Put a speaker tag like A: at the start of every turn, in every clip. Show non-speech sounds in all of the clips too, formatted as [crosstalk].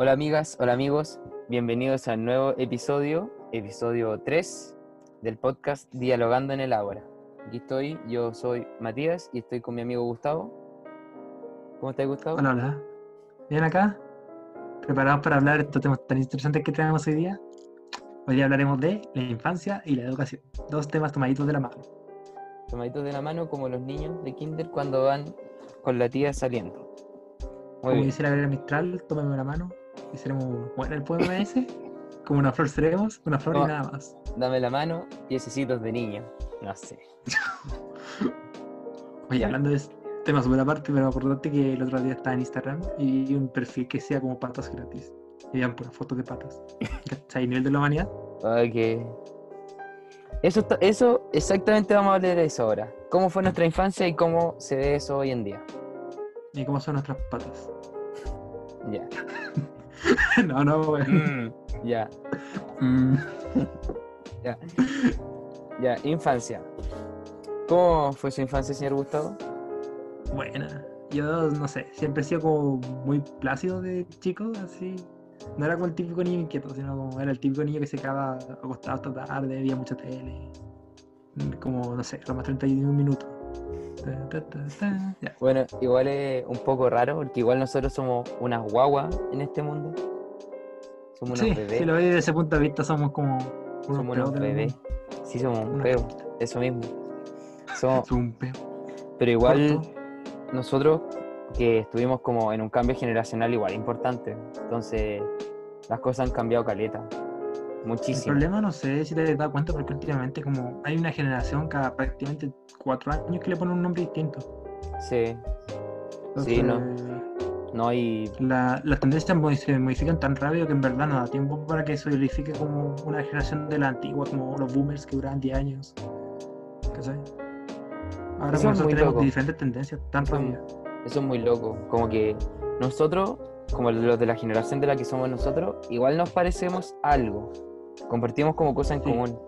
A: Hola amigas, hola amigos, bienvenidos al nuevo episodio, episodio 3 del podcast Dialogando en el Ágora. Aquí estoy, yo soy Matías y estoy con mi amigo Gustavo. ¿Cómo estás Gustavo?
B: Hola, hola. ¿Bien acá? ¿Preparados para hablar de estos temas tan interesantes que tenemos hoy día? Hoy día hablaremos de la infancia y la educación. Dos temas tomaditos de la mano.
A: Tomaditos de la mano como los niños de kinder cuando van con la tía saliendo. Muy
B: Como
A: bien.
B: dice la Gabriela Mistral, tómame la mano y seremos... Bueno, el poema ese, como una flor seremos, una flor
A: No.
B: y nada más.
A: Dame la mano, piececitos de niño. No sé. [laughs]
B: Oye, hablando de ese tema súper aparte, pero acordate que el otro día estaba en Instagram y vi un perfil que sea como patas gratis. Y vean puras fotos de patas. [laughs] ¿Cachai? Nivel de la humanidad.
A: Ok. Eso, eso, exactamente vamos a hablar de eso ahora. ¿Cómo fue nuestra infancia y cómo se ve eso hoy en día?
B: ¿Y cómo son nuestras patas?
A: Ya. [laughs] [laughs]
B: no, no, weón.
A: Mm, ya.
B: Mm. [laughs]
A: Ya, infancia. ¿Cómo fue su infancia, señor Gustavo?
B: Buena. Yo, no sé, siempre he sido como muy plácido de chico, así. No era como el típico niño inquieto, sino como era el típico niño que se quedaba acostado hasta tarde, veía mucha tele. Mm, Como, no sé, los más 31 minutos. Ya.
A: Bueno, igual es un poco raro porque igual nosotros somos unas guaguas en este mundo. Somos unos
B: Sí,
A: bebés.
B: si lo ves desde ese punto de vista, somos como unos
A: somos unos bebés. Sí, somos un peo. Eso mismo. Somos,
B: Somos un peo.
A: pero igual
B: Corto.
A: nosotros que estuvimos como en un cambio generacional igual importante. Entonces, las cosas han cambiado caleta.
B: El
A: Muchísimo.
B: problema, no sé si te has dado cuenta, porque últimamente como hay una generación cada prácticamente cuatro años que le pone un nombre distinto.
A: Sí. Sí, no. No, y
B: la- las tendencias se modifican tan rápido que en verdad no da tiempo para que se solidifique como una generación de la antigua, como los boomers que duraban 10 años. ¿Cachai? Ahora
A: Eso
B: nosotros tenemos
A: loco.
B: diferentes tendencias tan rápidas.
A: Eso es muy loco. Como que nosotros, como los de la generación de la que somos nosotros, igual nos parecemos algo. Compartimos como cosas en
B: Sí.
A: común.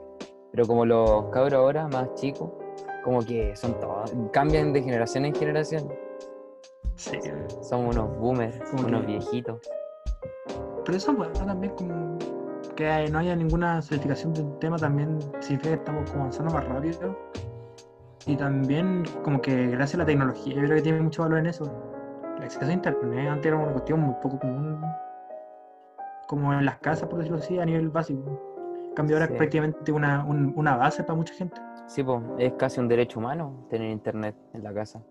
A: Pero como los cabros ahora, más chicos, como que son todos, cambian de generación en generación.
B: Sí.
A: Somos unos boomers,
B: Como
A: unos
B: que-
A: viejitos.
B: Pero eso bueno también como que no haya ninguna solidificación de un tema también significa que estamos como avanzando más rápido. Y también como que gracias a la tecnología, yo creo que tiene mucho valor en eso. El acceso a internet antes era una cuestión muy poco común, como en las casas, por decirlo así, a nivel básico. En cambio ahora
A: Sí.
B: es prácticamente una, un- una base para mucha gente.
A: Sí, pues, es casi un derecho humano tener internet en la casa.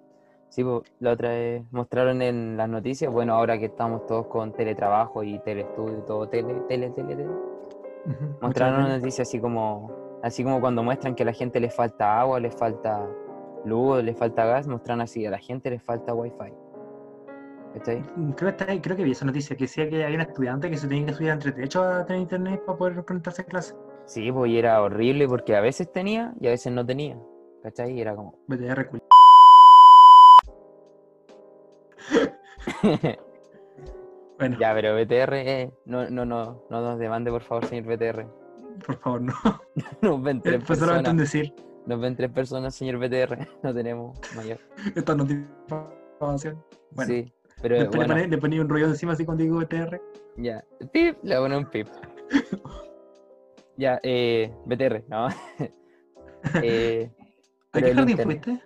A: Sí, pues, la otra vez mostraron en las noticias, bueno, ahora que estamos todos con teletrabajo y telestudio y todo, tele, tele, tele, tele.
B: Ujú,
A: Mostraron
B: mucha
A: una noticia así como, así como cuando muestran que a la gente le falta agua, le falta luz, le falta gas, muestran así, a la gente le falta wifi. ¿Cachai?
B: Creo que, creo que vi esa noticia que decía que había un estudiante que se tenía que subir entre techo a tener internet para poder conectarse a clase.
A: Sí, pues y era horrible porque a veces tenía y a veces no tenía. ¿Cachai? Y era como...
B: BTR culo. [laughs] Bueno,
A: ya, pero BTR, eh, no, no, no, no nos demande por favor, señor BTR.
B: por favor, no. [laughs]
A: Nos ven tres
B: solamente
A: personas.
B: decir.
A: Nos ven tres personas, señor BTR. [laughs] No tenemos mayor.
B: Esta no tiene información. Bueno,
A: sí, pero
B: después
A: bueno,
B: le, ponía un rollo encima así cuando digo BTR.
A: ya. Pip, le pone un pip. [laughs] ya, eh, BTR, ¿no? [laughs] eh, [laughs]
B: ¿A qué jardín fuiste?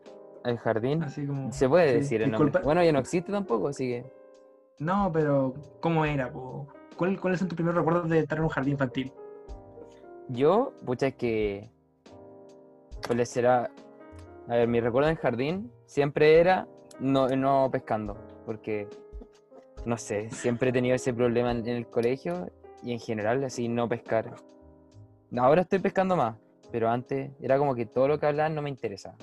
A: el jardín.
B: Así como.
A: Se puede
B: sí,
A: decir el nombre. Bueno, ya no existe tampoco, así que.
B: No, pero ¿cómo era? po? ¿Cuál- ¿Cuáles son tus primeros recuerdos de estar en un jardín infantil?
A: Yo, pucha, es que. ¿Cuál será? A ver, mi recuerdo en jardín siempre era no, no pescando, porque. No sé, siempre he tenido ese problema en, en el colegio y en general, así, no pescar. Ahora estoy pescando más, pero antes era como que todo lo que hablaban no me interesaba.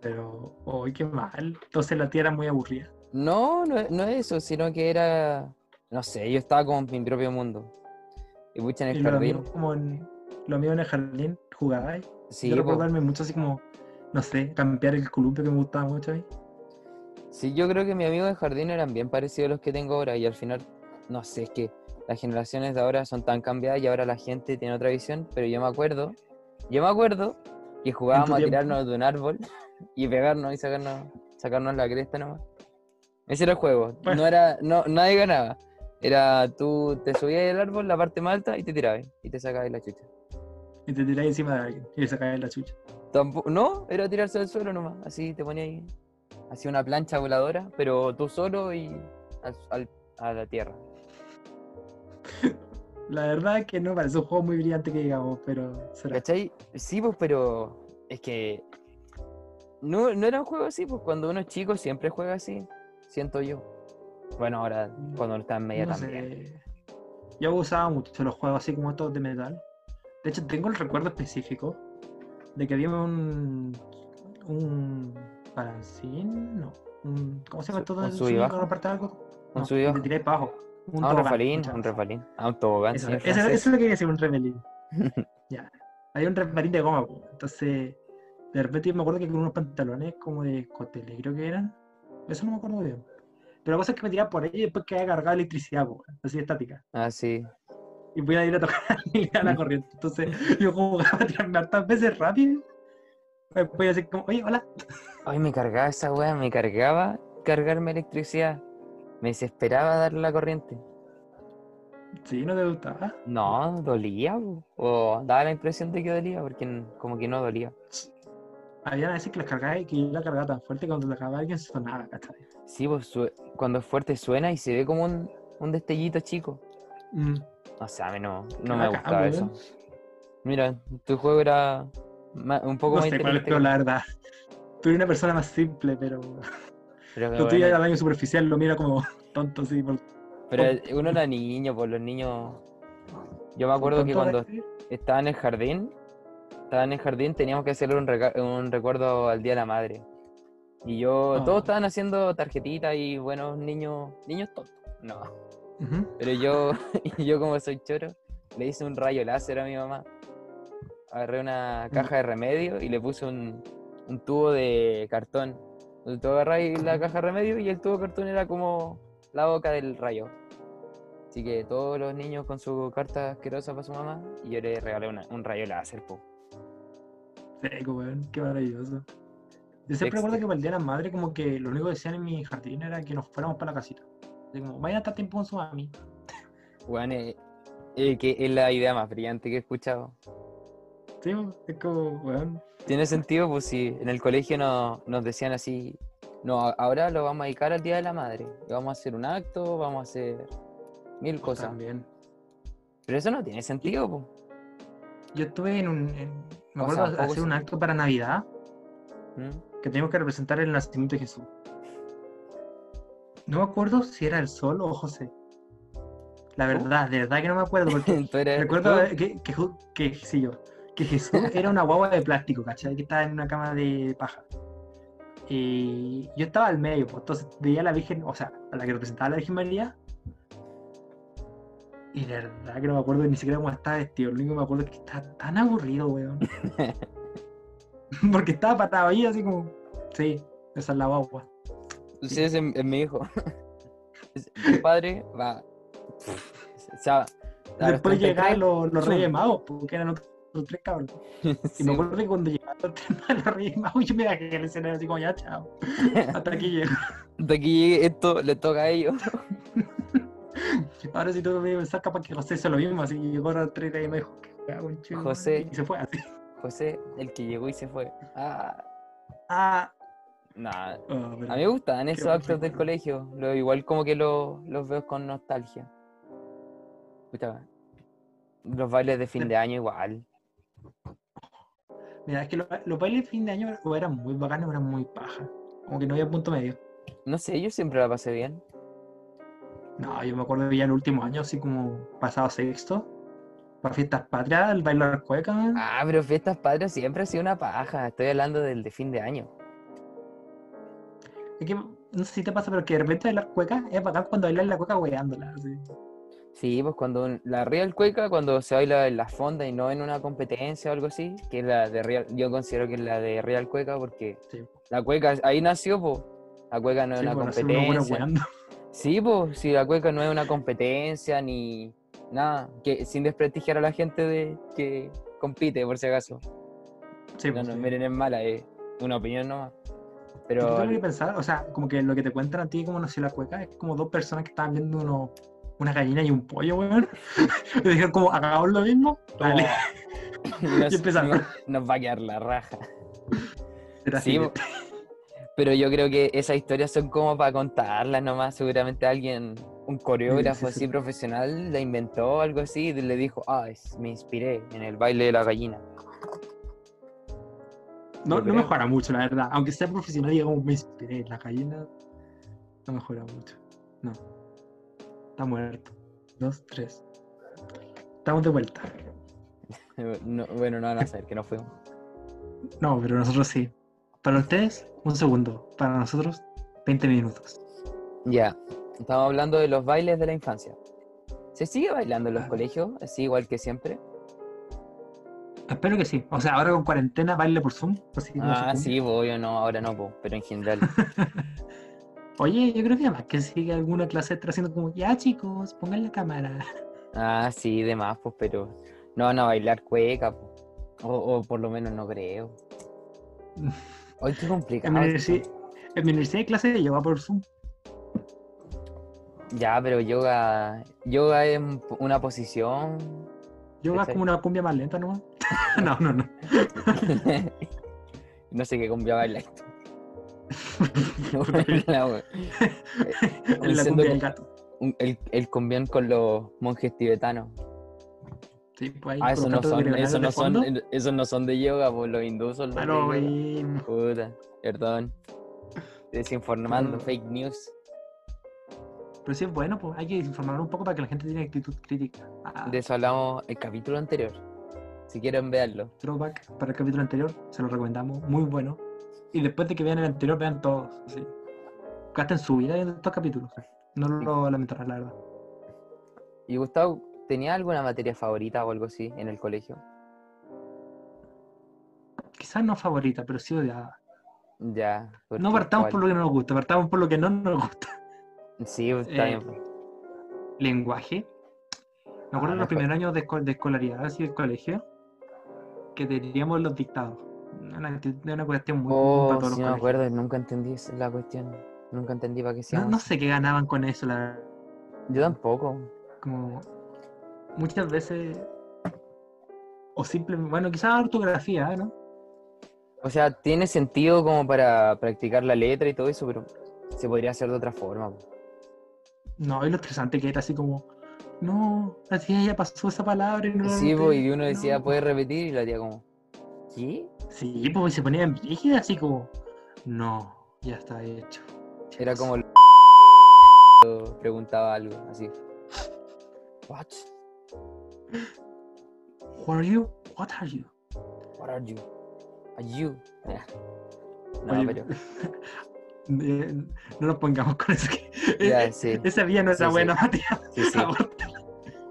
B: Pero, ¡ay, qué mal! Entonces la tía era muy aburrida.
A: No, no, es- no es eso, sino que era. No sé, yo estaba como en mi propio mundo. Y pucha, en el jardín.
B: amigos, como en, el jardín jugabais.
A: Sí,
B: Yo
A: po.
B: recuerdo darme mucho así como, no sé, cambiar el columpio que me gustaba mucho a mí.
A: Sí, yo creo que mis amigos de jardín eran bien parecidos a los que tengo ahora y al final, no sé, es que las generaciones de ahora son tan cambiadas y ahora la gente tiene otra visión, pero yo me acuerdo, yo me acuerdo que jugábamos a tirarnos de un árbol [laughs] y pegarnos y sacarnos, sacarnos la cresta nomás. Ese era el juego,
B: Bueno.
A: no era, no, nadie ganaba, Era tú te subías del árbol, la parte más alta, y te tirabas y te sacabas la chucha.
B: Y te tiráis encima de alguien y le sacáis la chucha.
A: Tampo- no, era tirarse al suelo nomás. Así te ponías ahí. Así una plancha voladora, pero tú solo y al- al- a la tierra.
B: La verdad es que no parece un juego muy brillante que digamos, pero será.
A: ¿Cachai? Sí, pues, pero es que no, no era un juego así, pues cuando uno es chico siempre juega así, siento yo. Bueno, ahora cuando uno está en media
B: No
A: también.
B: sé. Yo usaba mucho los juegos así como estos de metal. De hecho, tengo el recuerdo específico de que había un. un. No. ¿Cómo se llama todo
A: un
B: eso?
A: sub y baja.
B: cuando aparte algo?
A: Un
B: No,
A: sub y
B: y
A: baja.
B: te tiráis para abajo.
A: Ah, un refalín, un refalín. Ah, un tobogán,
B: Eso, es lo que quería decir, un refalín. [laughs] ya. Había un refalín de goma, po. entonces de repente yo me acuerdo que con unos pantalones como de cotelé, creo que eran. Eso no me acuerdo bien. Pero la cosa es que me tiraba por ahí y después quedaba cargada electricidad, po, así estática.
A: Ah, sí.
B: Y voy a ir a tocar [laughs] y le da la [laughs] corriente. Entonces yo jugaba a tirarme hartas veces rápido. Después así como, oye, hola. [laughs]
A: Ay, me cargaba esa weá, me cargaba cargarme electricidad. Me desesperaba darle la corriente.
B: Sí, no te gustaba.
A: No, dolía, o daba la impresión de que dolía, porque como que no dolía.
B: Había veces que las cargaba y que yo la cargaba tan fuerte cuando la cargaba alguien sonaba, ¿cachai?
A: Sí, pues cuando es fuerte suena y se ve como un, un destellito chico.
B: Mm.
A: O sea, a mí no, no me gustaba eso. Mira, tu juego era un poco
B: No
A: más
B: sé cuál es peor, la verdad. Tú eres una persona más simple, pero
A: Pero,
B: tuyo
A: bueno,
B: ya daño superficial lo mira como tonto, así. Por,
A: pero uno era niño, pues los niños. Yo me acuerdo que cuando estaba en el jardín, estaba en el jardín, teníamos que hacerle un, recuerdo al Día de la Madre. Y yo,
B: Ah.
A: todos estaban haciendo tarjetitas y buenos niños, niños tontos. No. Pero yo, [laughs] yo como soy choro, le hice un rayo láser a mi mamá. Agarré una caja de remedio y le puse un, un tubo de cartón. Entonces tú agarráis la caja de remedio y el tubo de cartón era como la boca del rayo. Así que todos los niños con su carta asquerosa para su mamá y yo le regalé una- un rayo láser, po.
B: Seco, weón, qué maravilloso. Yo siempre recuerdo que para el Día de la Madre, como que lo único que decían en mi jardín era que nos fuéramos para la casita. Así como, vayan a estar tiempo con su mami.
A: Bueno, eh, eh, que es la idea más brillante que he escuchado.
B: Sí, es como, weón.
A: Tiene sentido, pues si en el colegio no- nos decían así, no, ahora lo vamos a dedicar al Día de la Madre, y vamos a hacer un acto, vamos a hacer mil cosas.
B: También.
A: Pero eso no tiene sentido, pues.
B: Yo estuve en un. en- me
A: O
B: acuerdo
A: sea,
B: hacer un acto para Navidad
A: ¿Mm?
B: que teníamos que representar el nacimiento de Jesús. No me acuerdo si era el sol o José. La verdad, de verdad que no me acuerdo porque [laughs] recuerdo que, que, sí, yo, que Jesús [laughs] era una guagua de plástico, ¿cachai? Que estaba en una cama de paja. Y yo estaba al medio, pues, entonces veía a la Virgen, o sea, a la que representaba a la Virgen María. Y de verdad que no me acuerdo ni siquiera cómo estaba vestido. Lo único que me acuerdo es que estaba tan aburrido, weón. [laughs] [laughs] Porque estaba patado ahí, así como, sí, esa es la guagua.
A: Sí, es, es mi hijo. Mi padre va. O sea,
B: Después
A: 33,
B: llegaron los, los. Reyes Magos, porque eran otros otros tres cabros. [laughs] Y
A: sí,
B: me acuerdo que cuando llegaron los tres [laughs] magos, los Reyes Magos, yo me bajé el escenario así como, ya, chao. [laughs] Hasta aquí llego.
A: de aquí llegue esto le toca a ellos.
B: Ahora si tú me pensar capaz que José hizo lo mismo, así que llegó a los tres Reyes y me dijo, "¿Qué hago, conche,
A: José.
B: Y se fue así.
A: José, el que llegó y se fue. Ah,
B: Ah,
A: nada.
B: oh,
A: A mí me gustaban
B: Qué
A: esos actos del colegio. Lo, igual como que lo- los veo con nostalgia. Los bailes de fin de año igual.
B: Mira, es que los, los bailes de fin de año o eran muy bacanos o eran muy paja. Como que no había punto medio.
A: No sé, yo siempre la pasé bien.
B: No, yo me acuerdo ya el último año, así como pasado sexto, para fiestas patrias, el bailar cueca, man.
A: Ah, pero fiestas patrias siempre ha sido una paja. Estoy hablando del de fin de año.
B: Es que, no sé si te pasa, pero que de repente bailar cueca es bacán cuando bailas la cueca hueándola. Así.
A: Sí, pues cuando la real cueca, cuando se baila en la fonda y no en una competencia o algo así, que es la de real, yo considero que es la de real cueca porque
B: Sí.
A: la cueca ahí nació, pues. La cueca no es una
B: buenos
A: competencia. Sí, pues, si la cueca no es una competencia ni nada, que sin desprestigiar a la gente de que compite, por si acaso.
B: Sí,
A: No,
B: pues,
A: no, miren, es mala, es una opinión nomás. Pero
B: tú tienes que pensar, o sea, como que lo que te cuentan a ti como nació la cueca es como dos personas que estaban viendo unos una gallina y un pollo, weón. [laughs] Y dijeron como, hagamos lo mismo. Dale. [laughs] [laughs]
A: Y nos,
B: Y empezaron.
A: nos- va a quedar la raja.
B: Era
A: Sí,
B: así.
A: Pero yo creo que esas historias son como para contarlas nomás. Seguramente alguien, un coreógrafo
B: sí, sí.
A: así profesional, la inventó algo así y le dijo, ah, me inspiré en el baile de la gallina.
B: No, no mejora mucho, la verdad. Aunque sea profesional y como me inspiré en la gallina, no mejora mucho. No. Está muerto. Dos, tres. Estamos de vuelta. [laughs]
A: No- bueno, no van a saber que no fuimos.
B: No, pero nosotros sí. Para ustedes, un segundo. Para nosotros, 20 minutos.
A: Ya, estamos hablando de los bailes de la infancia. ¿Se sigue bailando en los
B: Ah.
A: colegios? Así igual que siempre.
B: Espero que sí. O sea, ahora con cuarentena, baile por Zoom.
A: Ah, sí, voy o no, ahora no, po, pero en general. [laughs]
B: Oye, yo creo que además que sigue alguna clase está haciendo como, ya chicos, pongan la cámara.
A: Ah, sí, de más, pues, pero no van a bailar cueca, po. O, o por lo menos no creo. Ay, qué
B: En
A: complicado.
B: mi,
A: esto.
B: en mi universidad hay clase de yoga por Zoom.
A: Ya, pero yoga, yoga es un- una posición.
B: Yoga es como una cumbia más lenta nomás. [laughs] no, no, no. [laughs]
A: no sé qué cumbia bailar. [laughs] La [laughs]
B: cumbia del gato.
A: Un- el, el cumbión con los monjes tibetanos.
B: Sí, pues ahí
A: Ah, esos no son,
B: de
A: no son, esos no son de yoga, pues los hindúes son los
B: Ah,
A: de
B: no,
A: yoga.
B: mismo.
A: Puta, perdón. Desinformando, fake news.
B: Pero sí es bueno, pues hay que informar un poco para que la gente tenga actitud crítica. Ah,
A: De eso hablamos el capítulo anterior. Si quieren verlo.
B: throwback para el capítulo anterior, se lo recomendamos, muy bueno. Y después de que vean el anterior, vean todos. Así. Gasten su vida viendo estos capítulos. No lo lamentarán, la verdad.
A: ¿Y Gustavo, tenía alguna materia favorita o algo así en el colegio?
B: Quizás no favorita, pero sí odiada.
A: Ya. ¿por
B: No partamos
A: ¿Cuál?
B: por lo que no nos gusta, partamos por lo que no nos gusta.
A: Sí, está
B: Eh,
A: bien. pues.
B: Lenguaje. Me acuerdo
A: Ah,
B: de los primeros años de, esco- de escolaridad, así del colegio, que teníamos los dictados. Una, una cuestión muy
A: Oh,
B: para todos
A: sí
B: los
A: me acuerdo, nunca entendí la cuestión. Nunca entendí para qué se
B: No, no sé qué ganaban con eso, la verdad.
A: Yo tampoco.
B: como muchas veces o simplemente bueno quizás ortografía ¿no?
A: O sea, tiene sentido como para practicar la letra y todo eso, pero se podría hacer de otra forma.
B: no es lo estresante que era así como no así ya pasó esa palabra y no la
A: Sí, y uno decía,
B: no".
A: ¿puedes repetir? Y la tía como, ¿qué?
B: Sí pues se ponía en rígida así como no ya está hecho
A: Era
B: chicos".
A: como el [laughs] preguntaba algo así. What?
B: Who are you what are you
A: What are you? Are you? [laughs] No,
B: Oye,
A: pero [laughs]
B: eh, no nos pongamos con eso que
A: sí,
B: esa vía no es
A: Sí,
B: la
A: sí.
B: buena Matías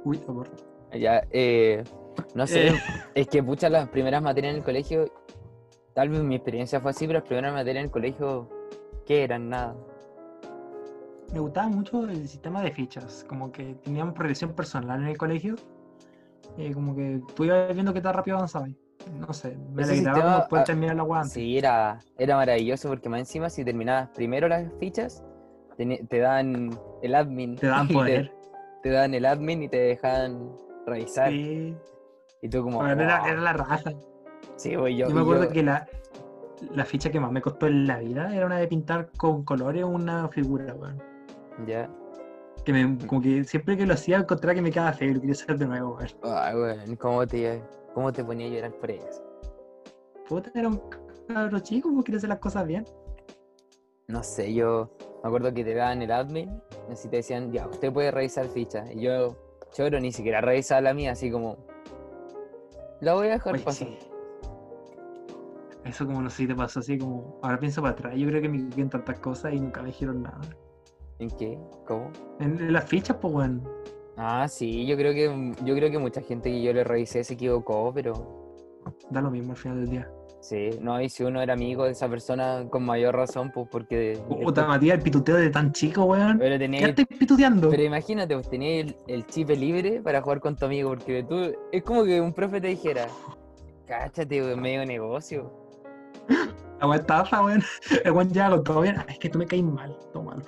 B: uy aborto
A: Ya, eh, no sé,
B: Eh.
A: es que pucha las primeras materias en el colegio, tal vez mi experiencia fue así, pero las primeras materias en el colegio, ¿qué eran? Nada.
B: me gustaba mucho el sistema de fichas, como que teníamos progresión personal en el colegio, eh, como que tú ibas viendo qué tan rápido avanzabas. No sé, me
A: Ese
B: alegraba
A: sistema,
B: como poder
A: ah,
B: terminar la guanta.
A: Sí, era, era maravilloso porque más encima si terminabas primero las fichas, te dan el admin.
B: Te dan [laughs] poder.
A: Te, dan el admin y te dejan revisar.
B: Sí,
A: Y tú como...
B: bueno, era,
A: "Wow".
B: era la raja.
A: Sí, güey, yo,
B: Yo, me acuerdo
A: yo-
B: que la, la ficha que más me costó en la vida era una de pintar con colores una figura, weón.
A: Ya.
B: Que me, como que siempre que lo hacía encontraba que me quedaba feo y lo quería hacer de nuevo, weón.
A: Ay, güey, ¿cómo te, ¿cómo te ponía a llorar por eso?
B: Puta, era un cabro chico, pues quería hacer las cosas bien.
A: No sé, yo me acuerdo que te daban el admin, así te decían, ya, usted puede revisar fichas. Y yo, choro, ni siquiera revisaba la mía, así como, la voy a dejar
B: Oye,
A: pasar.
B: sí. Eso como no sé si te pasó así como. Ahora pienso para atrás. Yo creo que me equivoqué en tantas cosas y nunca me dijeron nada.
A: ¿En qué? ¿Cómo?
B: En, en las fichas, pues bueno.
A: Ah, sí, yo creo que yo creo que mucha gente que yo le revisé se equivocó, pero
B: Da lo mismo al final del día.
A: sí, no, y si uno era amigo de esa persona, con mayor razón, pues porque
B: Puta, Matías, el pituteo de tan chico, weón.
A: pero
B: ¿Qué
A: tenía
B: estás pituteando?
A: pero imagínate, pues tenía el, el chip libre para jugar con tu amigo, porque tú, es como que un profe te dijera, cáchate, güey, medio negocio.
B: La estafa, weón. El weón ya con todo bien. Es que tú me caes mal. Mal.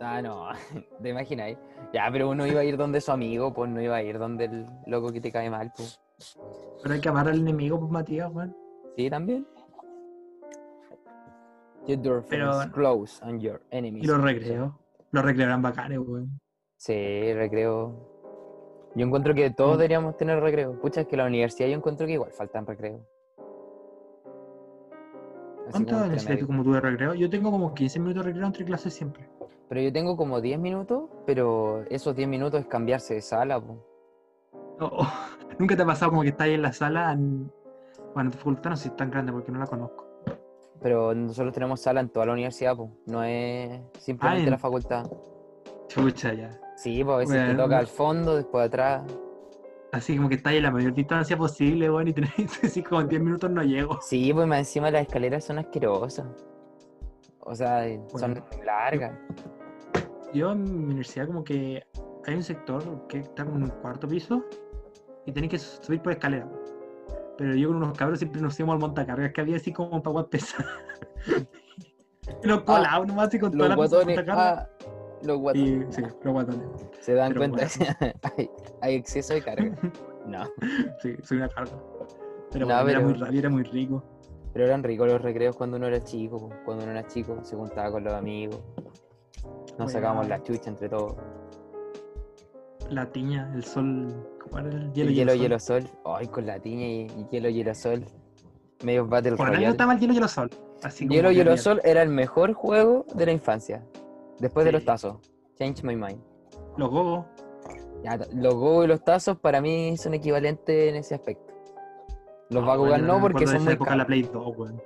A: Ah, no, [laughs] te imagináis. Ya, pero uno iba a ir donde su amigo, pues no iba a ir donde el loco que te cae mal, pues.
B: Pero hay que amar al enemigo, pues Matías, weón.
A: Sí, también. Your door
B: Pero-
A: close and your enemies.
B: Y los recreos. Los recreos eran bacanes, weón.
A: Sí, recreo. Yo encuentro que todos
B: Mm.
A: deberíamos tener recreo. Pucha, es que la universidad yo encuentro que igual faltan recreo.
B: ¿Cuánto necesitas tú
A: medio.
B: como tú de recreo? Yo tengo como 15 minutos de recreo entre clases siempre.
A: Pero yo tengo como 10 minutos, pero esos 10 minutos es cambiarse de sala, po.
B: Oh, oh. [laughs] ¿Nunca te ha pasado como que estás ahí en la sala? en- Bueno, tu facultad no sé si es tan grande porque no la conozco.
A: Pero nosotros tenemos sala en toda la universidad, po. No es simplemente
B: en-
A: la facultad.
B: Chucha, ya.
A: Sí, pues a veces te toca al fondo, después atrás.
B: Así como que estás ahí en la mayor distancia posible, weón, y tenés [laughs] así como en 10 minutos no llego.
A: Sí, pues más encima las escaleras son asquerosas. O sea, son
B: Bueno.
A: largas.
B: Yo en mi universidad como que hay un sector que está como en un cuarto piso y tenés que subir por escalera. Pero yo con unos cabros siempre nos íbamos al montacargas que había así como para guas pesadas. [laughs] Y los colados nomás así con toda la montacargas.
A: ah, los guatones
B: Y sí, los guatones.
A: se dan
B: pero
A: cuenta [laughs] hay, hay exceso de carga. [laughs] No,
B: Sí, soy una carga. Pero
A: No,
B: bueno, era muy era muy rico.
A: pero eran ricos los recreos cuando uno era chico. Cuando uno era chico se juntaba con los amigos. Nos sacábamos la chucha entre todos.
B: La tiña, el sol. ¿Cómo era el hielo?
A: El hielo,
B: sol.
A: hielo, sol. Ay, con la tiña y, y hielo, hielo, sol. Medio Battle
B: Por
A: Royale.
B: estaba el hielo, hielo, sol. Así
A: Hielo, hielo, sol era el mejor juego de la infancia. Después de los tazos. Change my mind.
B: Los gogos.
A: Los Go y los tazos para mí son equivalentes en ese aspecto. Los
B: Ah, bueno,
A: no
B: me
A: porque
B: acuerdo de
A: son
B: esa
A: muy
B: época de la
A: caros.
B: Play 2, weón.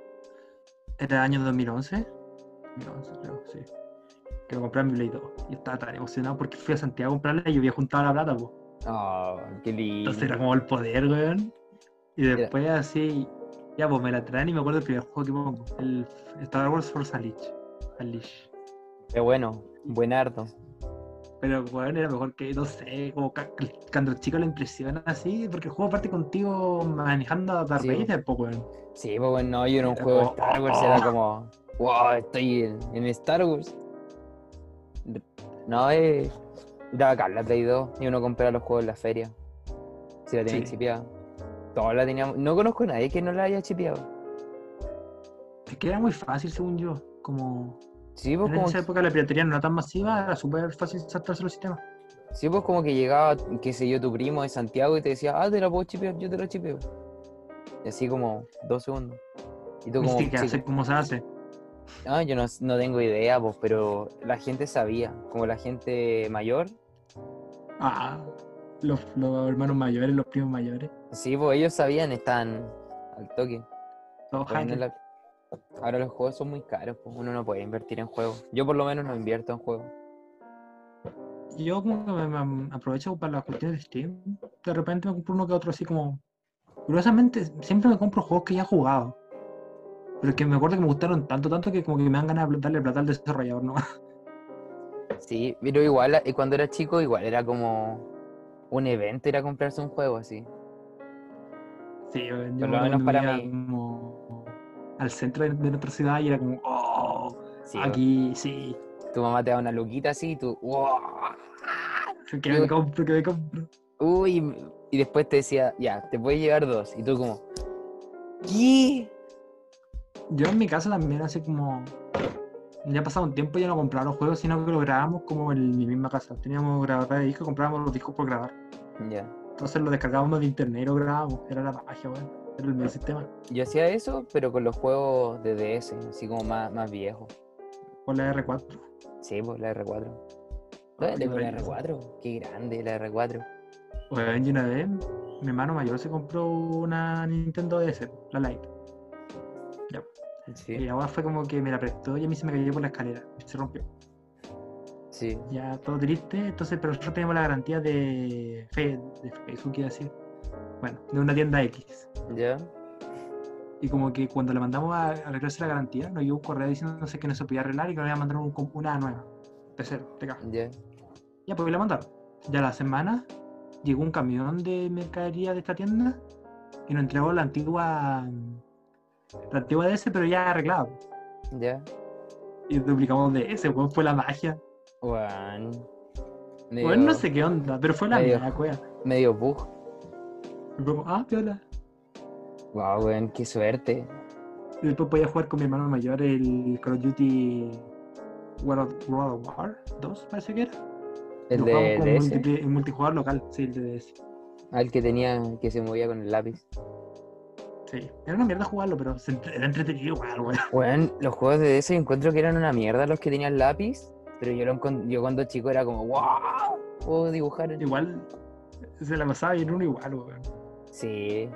B: Era año 2011. 2011, creo, sí. Que lo compré en mi Play 2. Y estaba tan emocionado porque fui a Santiago a comprarla y yo había juntado la plata, pues.
A: Oh, qué lindo.
B: Entonces era como el poder, weón. Y después así, ya pues me la traen y me acuerdo del primer juego que pongo. El Star Wars Force Unleashed. Unleashed.
A: Qué bueno, buenardo.
B: Pero, weón, era mejor que, no sé, como cuando el chico lo impresiona así, porque el juego parte contigo manejando a Darth
A: Sí,
B: Vader, pues, weón.
A: Sí, pues bueno, no, yo en un
B: Era
A: juego de Star Wars
B: oh.
A: era como, wow, estoy en, en Star Wars. No, eh, era bacán la Play 2 y uno compraba los juegos en la feria. Si la tenían
B: Sí.
A: chipeada. Todos la teníamos. No conozco a nadie que no la haya chipeado.
B: Es que era muy fácil, según yo. Como
A: Sí, pues
B: en
A: como,
B: esa época la piratería no era tan masiva, era súper fácil saltarse los sistemas.
A: sí, pues como que llegaba, qué sé yo, tu primo de Santiago y te decía, ah, te la puedo chipear, yo te la chipeo. Y así como dos segundos. Y tú [laughs] como,
B: sé cómo se hace.
A: Ah, yo no, no tengo idea, pues, pero la gente sabía, como la gente mayor,
B: Ah, los, los hermanos mayores, los primos mayores.
A: sí, pues ellos sabían, están al toque. Ahora los juegos son muy caros, pues uno no puede invertir en juegos. Yo por lo menos no invierto en juegos.
B: Yo como que me, aprovecho para las cuestiones de Steam. De repente me compro uno que otro así como... Curiosamente, siempre me compro juegos que ya he jugado. Pero que me acuerdo que me gustaron tanto, tanto que como que me dan ganas de darle plata al desarrollador, ¿no? [laughs]
A: Sí, pero igual, eh, cuando era chico, igual era como un evento ir a comprarse un juego así.
B: Sí, yo
A: Por lo menos para mí.
B: como al centro de, de nuestra ciudad y era como, oh,
A: Sí,
B: aquí sí,
A: Tu mamá te da una luquita así y tú, ¡wow!
B: que
A: Yo-
B: me compro, que me compro.
A: Uy, y después te decía, ya, te puedes llevar dos. Y tú como, ¿qué?
B: Yo en mi casa también hace como. Ya pasado un tiempo ya no compraba los juegos, sino que los grabábamos como en mi misma casa. Teníamos grabadora de disco, comprábamos los discos por grabar.
A: Ya.
B: Entonces los descargábamos de internet y los grabábamos. Era la magia, weón. El sistema.
A: Yo hacía eso, pero con los juegos de DS, así como más, más viejos.
B: Por la R4.
A: Sí, pues la R4.
B: Ah,
A: ¿Dónde tengo la
B: qué
A: R4? Qué grande la R4.
B: Weón, y una vez mi hermano mayor se compró una Nintendo DS, la Lite. Y
A: Sí,
B: ahora fue como que me la prestó y a mí se me cayó por la escalera. Y se rompió.
A: sí.
B: Ya todo triste. Entonces, pero nosotros tenemos la garantía de, Fe- de Facebook, quiero decir. Bueno, de una tienda X.
A: ¿Ya?
B: Y como que cuando le mandamos a a arreglarse la garantía, nos llegó un correo diciéndonos que no se podía arreglar y que nos iban a mandar un una nueva. De cero, de caja.
A: Ya.
B: Ya, pues la mandaron. Ya la semana llegó un camión de mercadería de esta tienda y nos entregó la antigua. La antigua DS, pero ya arreglada.
A: Ya.
B: Y duplicamos de ese, weón, fue la magia. Bueno,
A: Medio-
B: no sé qué onda, pero fue la
A: medio-
B: mía, cueva.
A: Medio bug.
B: Como, ah, piola.
A: Wow, weón, qué suerte.
B: Y después podía jugar con mi hermano mayor el Call of Duty World of, World War 2, parece que era.
A: El de DS.
B: multipli- en multijugador local, sí, el de DS.
A: Al que tenía, que se movía con el lápiz.
B: Sí, era una mierda jugarlo, pero se entre- era entretenido igual, weón. [laughs]
A: Weón, los juegos de DS yo encuentro que eran una mierda los que tenían lápiz. Pero yo, lo yo cuando chico era como, wow, puedo dibujar. en-".
B: Igual se la pasaba bien uno igual, weón.
A: Sí.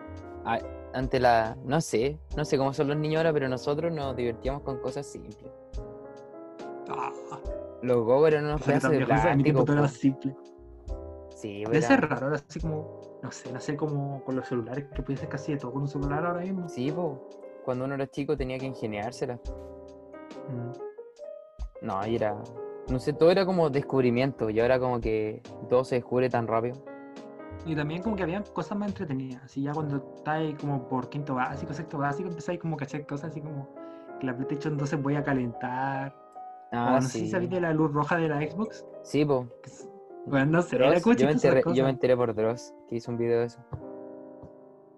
A: A- ante la. No sé. No sé cómo son los niños ahora, pero nosotros nos divertíamos con cosas simples.
B: Ah,
A: Los gogos eran unos pedazos de plástico.
B: todo era simple.
A: Sí,
B: Debe
A: era-
B: ser raro, ahora así como, no sé, no sé como con los celulares, que puede ser casi de todo con un celular ahora mismo.
A: Sí, po. Cuando uno era chico tenía que ingeniársela.
B: Mm.
A: No, y era. No sé, todo era como descubrimiento. Y ahora como que todo se descubre tan rápido.
B: Y también como que había cosas más entretenidas, así ya cuando estáis como por quinto básico, sexto básico, empezáis como a cachar cosas así como que la PlayStation 2 se voy a calentar.
A: Ah,
B: o no sé
A: sí.
B: si sabéis de la luz roja de la Xbox.
A: Sí, po.
B: Bueno, no sé,
A: Dross, yo, me enteré,
B: esa
A: yo me
B: cosa.
A: enteré por Dross, que hizo un video de eso.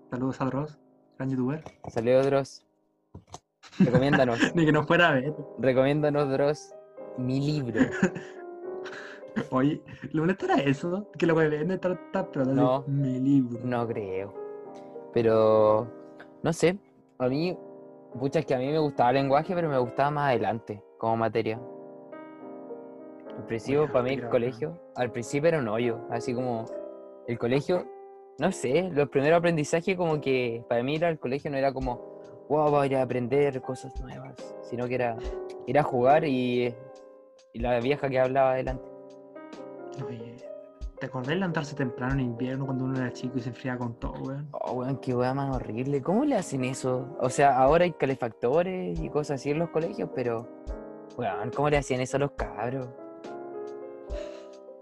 B: Saludos a Dross, gran youtuber.
A: Salió Dross. [laughs] Recomiéndanos.
B: Ni que no fuera a ver.
A: Recomiéndanos, Dross. Mi libro. [laughs]
B: Oye, lo bonito era eso, que lo que vende está está pero
A: No.
B: mi libro.
A: No creo. Pero. No sé. A mí. Pucha, es que a mí me gustaba el lenguaje, pero me gustaba más adelante, como materia. Al principio,
B: Bueno,
A: para mí, el colegio. Al principio era un hoyo. Así como. El colegio. No sé. Los primeros aprendizajes, como que. Para mí, ir al colegio no era como. Wow, voy a ir a aprender cosas nuevas. Sino que era. Ir a jugar y. Y la vieja que hablaba adelante.
B: Oye, ¿te acordás de levantarse temprano en invierno cuando uno era chico y se enfriaba con todo, weón?
A: Oh, weón, qué weá más horrible. ¿Cómo le hacen eso? O sea, ahora hay calefactores y cosas así en los colegios, pero. Weón, ¿cómo le hacían eso a los cabros?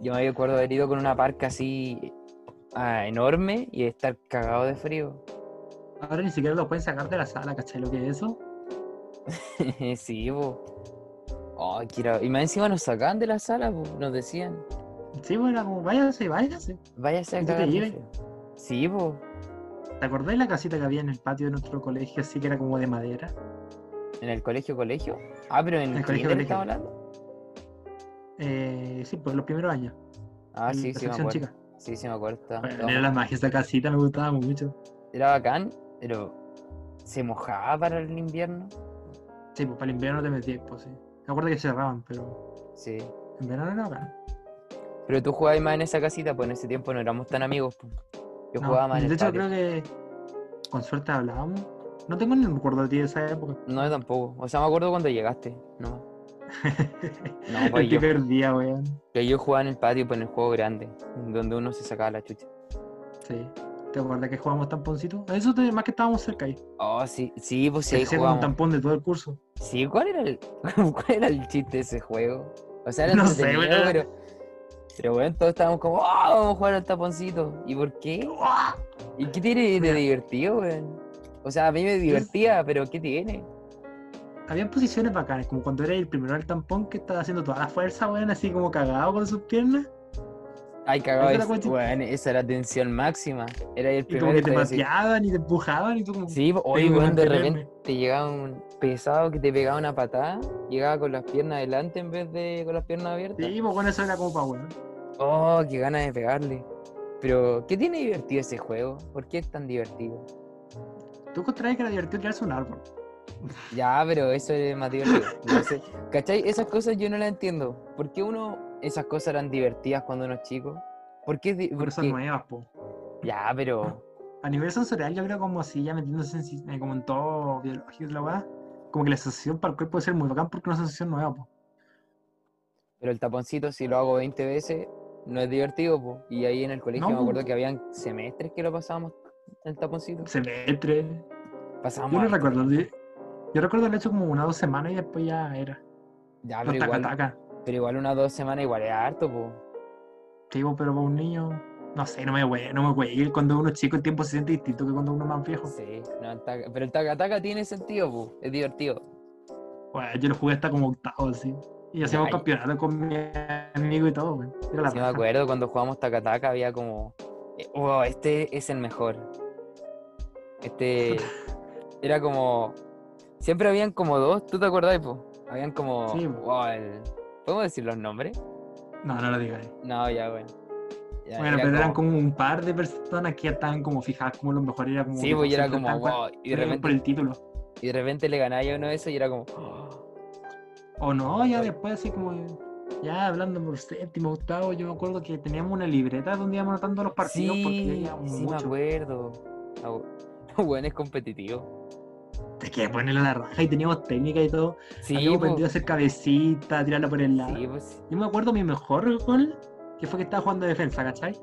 A: Yo me acuerdo haber ido con una parca así ah, enorme y estar cagado de frío.
B: Ahora ni siquiera lo pueden sacar de la sala, ¿cachai? Lo que es eso. [laughs]
A: sí, po. Oh, quiero... Y más encima nos sacaban de la sala, po. Nos decían,
B: Sí, bueno, era como, váyase, váyase.
A: váyase a
B: ¿Y tú te
A: cagar. de
B: lleves?
A: frío". Sí, po.
B: ¿Te acordás de la casita que había en el patio de nuestro colegio, así que era como de madera?
A: ¿En el colegio, colegio? Ah, pero en
B: En
A: el
B: colegio, colegio.
A: estamos hablando.
B: Eh, sí, pues los primeros años.
A: Ah,
B: en
A: sí, sí me
B: sección
A: acuerdo.
B: chica.
A: Sí, sí me acuerdo.
B: Bueno, era la magia esa casita, me gustaba mucho.
A: Era bacán, pero ¿se mojaba para el invierno?
B: Sí, pues para el invierno te metías, pues sí. Me acuerdo que cerraban, pero
A: Sí.
B: en verano era bacán.
A: Pero tú jugabas más en esa casita, pues en ese tiempo no éramos tan amigos. pues. Yo
B: No,
A: jugaba más en
B: de
A: el
B: hecho,
A: patio.
B: creo que con suerte hablábamos. No tengo ni recuerdo de ti de esa época.
A: No, yo tampoco. O sea, me acuerdo cuando llegaste. No. [laughs] No, pues yo,
B: primer día, weón.
A: que yo jugaba en el patio, pues en el juego grande, donde uno se sacaba la chucha.
B: Sí. ¿Te acuerdas que jugamos tamponcito? Eso te- más que estábamos cerca ahí.
A: Oh, sí, sí, pues sí, ahí
B: como un
A: jugábamos.
B: tampón de todo el curso.
A: Sí, ¿cuál era el, [laughs] cuál era el chiste de ese juego? O sea, era
B: No sé,
A: pero. Pero bueno, todos estábamos como, ¡ah! vamos a jugar al taponcito. ¿Y por qué? ¿Y qué tiene de divertido, weón? O sea, a mí me divertía, pero ¿qué tiene?
B: Habían posiciones bacanas, como cuando era el primero del tampón que estaba haciendo toda la fuerza, weón, así como cagado con sus piernas.
A: Ay, cagado,
B: Esa
A: es- weón, esa era tensión máxima. Era el
B: Y
A: primero
B: como que te pateaban y te empujaban y tú como...
A: Sí,
B: que
A: weón, de repente te llegaba un pesado que te pegaba una patada, llegaba con las piernas adelante en vez de con las piernas abiertas.
B: Sí, pues bueno, eso era como para weón.
A: Oh, qué ganas de pegarle. Pero, ¿qué tiene divertido ese juego? ¿Por qué es tan divertido?
B: Tú encontrabas que era divertido tirarse un árbol. [laughs]
A: Ya, pero eso es más divertido. No sé. ¿Cachai? Esas cosas yo no las entiendo. ¿Por qué uno, esas cosas eran divertidas cuando uno es chico? ¿Por qué? es di-
B: Por
A: por
B: eso
A: qué?
B: nuevas, po.
A: Ya, pero.
B: A nivel sensorial, yo creo como así, ya metiéndose en, eh, como en todo biológico la weá, como que la sensación para el cuerpo puede ser muy bacán porque es una sensación nueva, po.
A: Pero el taponcito, si lo hago 20 veces, no es divertido, po. Y ahí en el colegio
B: No,
A: me acuerdo que habían semestres que lo pasábamos en el taponcito.
B: Semestre.
A: Pasábamos.
B: Yo no recuerdo. Yo, yo recuerdo haberlo hecho como una o dos semanas y después ya era.
A: Ya, pero
B: taca
A: igual,
B: taca.
A: pero igual unas dos semanas igual es harto, po.
B: Sí, po, pero para un niño, no sé, no me voy, no me voy. Cuando uno es chico el tiempo se siente distinto que cuando uno es más viejo.
A: Sí, no, el taca- pero el taca-taca tiene sentido, po. Es divertido.
B: Bueno, yo lo jugué hasta como octavo, así. Y hacíamos
A: Ay.
B: campeonato con mi amigo y todo. Era la
A: Sí me acuerdo cuando jugamos Takataka había como, eh, wow, este es el mejor. Este [laughs] era como, siempre habían como dos, ¿tú te acordás, po? Habían como,
B: Sí,
A: wow, el- ¿podemos decir los nombres?
B: No, no lo digas.
A: No, ya, bueno. Ya,
B: Bueno,
A: era
B: pero eran como un par de personas que ya estaban como fijadas como los mejores. Era como
A: Sí, pues era como, wow, y de
B: por- por
A: repente,
B: el título.
A: y de repente le ganaba a uno de esos y era como, [gasps] "Oh".
B: O no, ya después así como, ya hablando por séptimo, octavo, yo me acuerdo que teníamos una libreta donde íbamos anotando los partidos porque ya
A: sí, sí me
B: mucho.
A: acuerdo. Ah, bu- [laughs] Bueno, es competitivo.
B: Te que ponerle la raja y teníamos técnica y todo.
A: Sí,
B: Habíamos aprendido a hacer cabecita, tirarla por el lado.
A: sí, pues,
B: Yo me acuerdo mi mejor gol, que fue que estaba jugando de defensa, ¿cachai?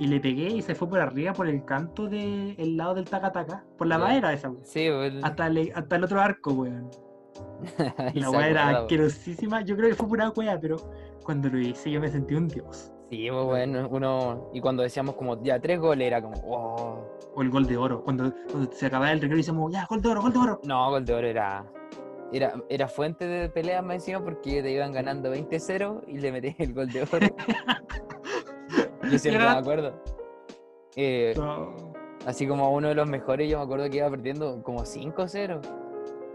B: Y le pegué y se fue por arriba, por el canto del lado del taca-taca, por la madera esa, weón.
A: sí, pues,
B: Hasta, el- hasta el otro arco, weón. [laughs] La weá era asquerosísima. Yo creo que fue pura weá, pero cuando lo hice yo me sentí un dios.
A: Sí, pues bueno, uno. Y cuando decíamos como ya tres goles era como, wow.
B: O el gol de oro. Cuando, cuando se acababa el recreo decíamos, ya, gol de oro, gol de oro.
A: No, gol de oro era. Era, era fuente de peleas más encima porque te iban ganando 20-0 y le metías el gol de oro. [laughs] Yo siempre
B: Era-
A: me acuerdo. Eh,
B: No.
A: así como uno de los mejores, yo me acuerdo que iba perdiendo como 5-0.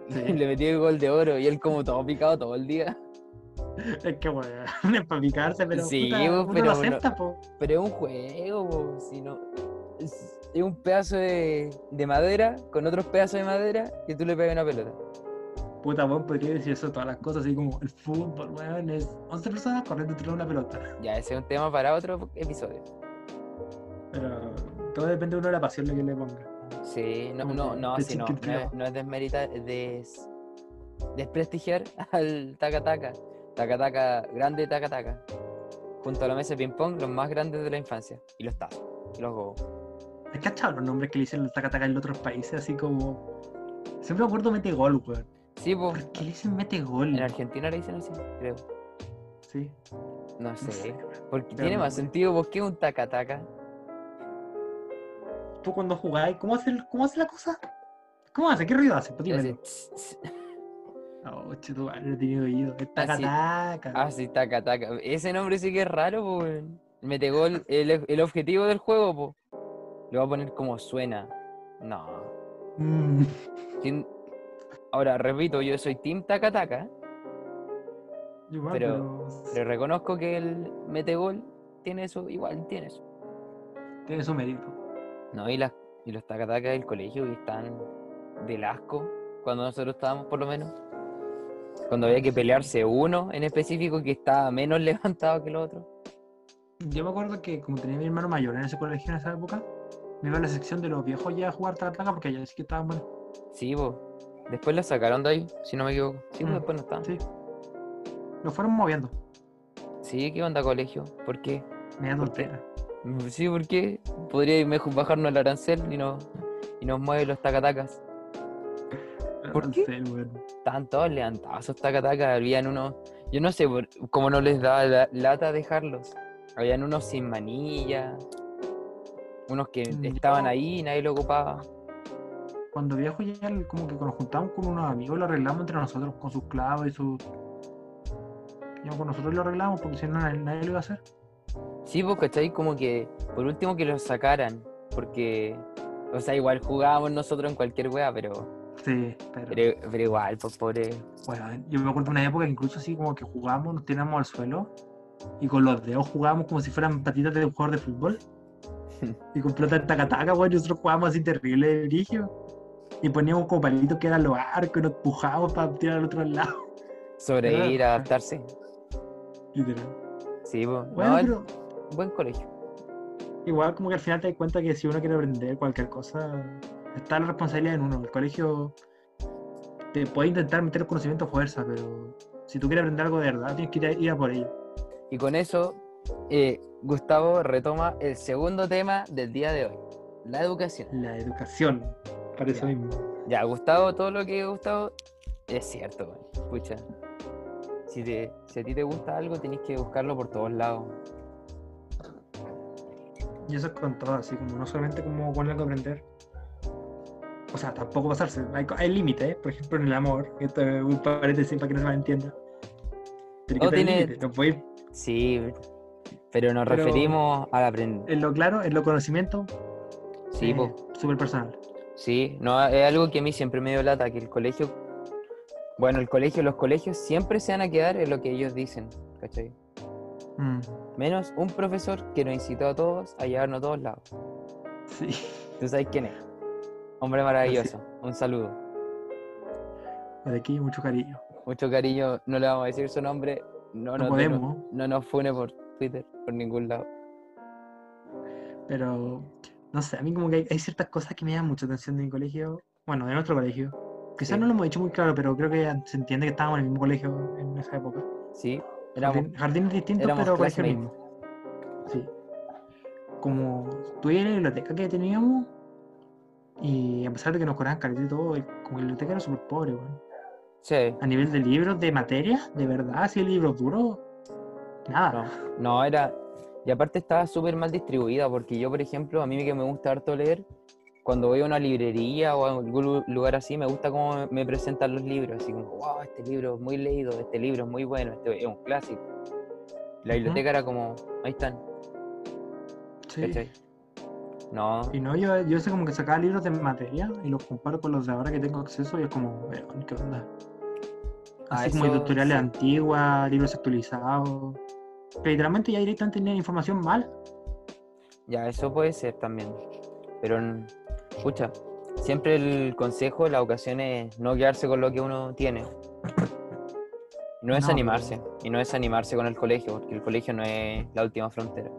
A: Y [laughs] le metí el gol de oro y él como todo picado todo el día.
B: Es que weón, [laughs] es para picarse, pero
A: Sí,
B: puta, uno
A: pero
B: lo acepta.
A: Pero es un juego, po, si no. Es, es un pedazo de, de madera con otros pedazos de madera que tú le pegas una pelota.
B: Puta, weón, podría decir eso todas las cosas, así como el fútbol, weón, es 11 personas corriendo detrás de una pelota. [laughs]
A: Ya, ese es un tema para otro episodio.
B: Pero todo depende de uno de la pasión que le ponga.
A: Sí, no, no, no, sí, no, no es, no es desmeritar, es des- desprestigiar [laughs] al. Taka Taka, grande Taka. Junto a la mesa de ping-pong, los más grandes de la infancia. Y los tazos, y los gobos.
B: ¿Has cachado los nombres que le dicen el taca-taca en otros países? Así como. Siempre me acuerdo mete gol, weón.
A: Sí, pues,
B: ¿Por qué le dicen mete gol?
A: en Argentina le dicen así, creo.
B: Sí,
A: No
B: no
A: sé. Porque
B: Pero
A: tiene
B: no,
A: más sentido, ¿por qué un Taka?
B: Tú cuando jugáis, ¿cómo hace, el- ¿cómo hace la cosa? ¿Cómo hace? ¿Qué ruido hace? Pues dímelo. Oh, no he tenido oído. Es taca-taca.
A: Ah, sí, Taka. Ese nombre sí que es raro, weón. Metegol, el, el objetivo del juego, po. Le voy a poner como suena. No.
B: Mm.
A: Ahora, repito, yo soy Team Taka Taka,
B: Igual,
A: Pero-
B: pero,
A: pero reconozco que el Metegol tiene eso, igual tiene eso.
B: tiene su mérito.
A: No, y, las, y los Taka del colegio que están del asco, cuando nosotros estábamos por lo menos. Cuando había que pelearse uno en específico que estaba menos [laughs] levantado que el otro.
B: Yo me acuerdo que como tenía mi hermano mayor en ese colegio en esa época, me iba a la sección de los viejos ya a jugar taca-taca porque allá sí que estaban buenos.
A: Sí, po. Después lo sacaron de ahí, si no me equivoco. Sí,
B: Mm,
A: después no estaban.
B: Sí. Lo fueron moviendo.
A: Sí, ¿qué onda colegio? ¿Por qué?
B: Me da
A: ¿Por qué? Sí, ¿por qué? Podría mejor bajarnos el arancel y, no, y nos mueve los tacatacas. ¿Por qué? Estaban todos levantados esos tacatacas. Habían unos. Yo no sé cómo no les daba la, lata dejarlos. Habían unos sin manilla. Unos que
B: Mm,
A: estaban ahí y nadie lo ocupaba.
B: Cuando viejo ya como que nos juntamos con unos amigos, lo arreglamos entre nosotros con sus clavos y sus. Ya con nosotros lo arreglamos porque si no nadie lo iba a hacer.
A: Sí, pues, ¿cachai? Como que por último que los sacaran. Porque. O sea, igual jugábamos nosotros en cualquier wea, pero.
B: Sí, pero.
A: Pero, pero igual, pues pobre.
B: Weón, yo me acuerdo de una época que incluso así como que jugábamos, nos tiramos al suelo y con los dedos jugábamos como si fueran patitas de un jugador de fútbol. [laughs] y con pelota de taca-taca, y nosotros jugábamos así terrible de brillo. Y poníamos como palitos que eran los arcos y nos empujábamos para tirar al otro lado.
A: Sobrevivir, adaptarse.
B: Literal.
A: Sí.
B: Bueno,
A: no, el-
B: pero
A: buen colegio.
B: igual como que al final te das cuenta que si uno quiere aprender cualquier cosa, está la responsabilidad en uno. El colegio te puede intentar meter el conocimiento a fuerza, pero si tú quieres aprender algo de verdad, tienes que ir a, ir a por ello.
A: Y con eso, eh, Gustavo retoma el segundo tema del día de hoy, la educación.
B: La educación, para eso
A: Ya.
B: mismo.
A: Ya, Gustavo, todo lo que Gustavo es cierto. Escucha, si, te- si a ti te gusta algo, tenés que buscarlo por todos lados.
B: Y eso es con todo, así como no solamente como con algo aprender. O sea, tampoco pasarse. Hay, hay límites, ¿eh? por ejemplo, en el amor. Esto es un paréntesis para que no se me entienda. Tienes
A: Todo
B: que tener
A: tiene-
B: no ir
A: Sí, pero nos
B: Pero-
A: referimos al aprendizaje.
B: en lo claro, en lo conocimiento,
A: Sí,
B: eh, súper personal.
A: Sí, no, es algo que a mí siempre me dio lata, que el colegio, bueno, el colegio, los colegios siempre se van a quedar en lo que ellos dicen, ¿cachai?
B: Mm,
A: Menos un profesor que nos incitó a todos a llevarnos a todos lados.
B: sí.
A: ¿Tú sabes quién es? Hombre maravilloso, un saludo.
B: De aquí mucho cariño.
A: Mucho cariño, no le vamos a decir su nombre, no,
B: No
A: nos-
B: podemos,
A: no, no nos fune por Twitter, por ningún lado.
B: pero no sé, a mí como que hay, hay ciertas cosas que me llaman mucha atención de mi colegio, bueno, de nuestro colegio. Quizás
A: Sí.
B: no lo hemos dicho muy claro, pero creo que se entiende que estábamos en el mismo colegio en esa época.
A: Sí, éramos,
B: jardines distintos, pero colegio mismo. Sí. Como tuve la biblioteca que teníamos, y a pesar de que nos cobraban caleta y todo, como la biblioteca era súper pobre, weón.
A: sí,
B: A nivel de libros, de materia, de verdad, así libros duros, nada.
A: no, no era, y aparte estaba súper mal distribuida, porque yo, por ejemplo, a mí que me gusta harto leer, cuando voy a una librería o a algún lu- lugar así, me gusta cómo me- presentan los libros, así como, wow, este libro es muy leído, este libro es muy bueno, este es un clásico. La biblioteca era como, ahí están,
B: Sí.
A: ¿cachai? No,
B: Y no, yo, yo sé como que sacaba libros de materia y los comparo con los de ahora que tengo acceso y es como, weón, ¿qué onda?
A: Ah,
B: Así como
A: eso
B: tutoriales
A: sí.
B: antiguas, libros actualizados. Que literalmente ya directamente tenían información mal.
A: Ya, eso puede ser también. Pero, escucha, siempre el consejo de la ocasión es no quedarse con lo que uno tiene. No es
B: No,
A: animarse, y no es animarse con el colegio, porque el colegio no es la última frontera.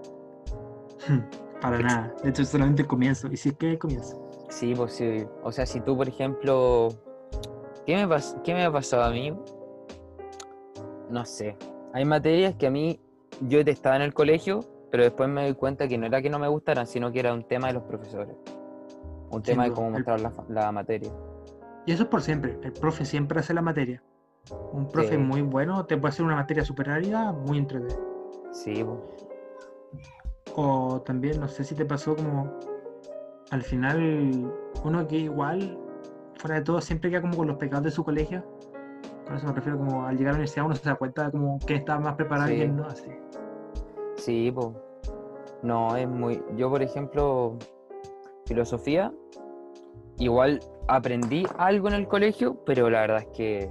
B: Para nada. De hecho, es solamente el comienzo. Y si es que el comienzo.
A: Sí, pues sí. O sea, si tú, por ejemplo, ¿qué me, pas- qué me ha pasado a mí? No sé. Hay materias que a mí yo detestaba en el colegio, pero después me doy cuenta que no era que no me gustaran, sino que era un tema de los profesores. Un tema de cómo mostrar la, materia.
B: Y eso es por siempre. El profe siempre hace la materia. Un profe
A: Sí.
B: muy bueno te puede hacer una materia super árida, muy entretenida.
A: Sí, pues.
B: O también, no sé si te pasó como al final, uno que igual, fuera de todo, siempre queda como con los pecados de su colegio. Con eso me refiero como al llegar a la universidad uno se da cuenta como que está más preparado y
A: Sí.
B: quién no así.
A: Sí, pues. No, es muy. Yo, por ejemplo, filosofía, igual aprendí algo en el colegio, pero la verdad es que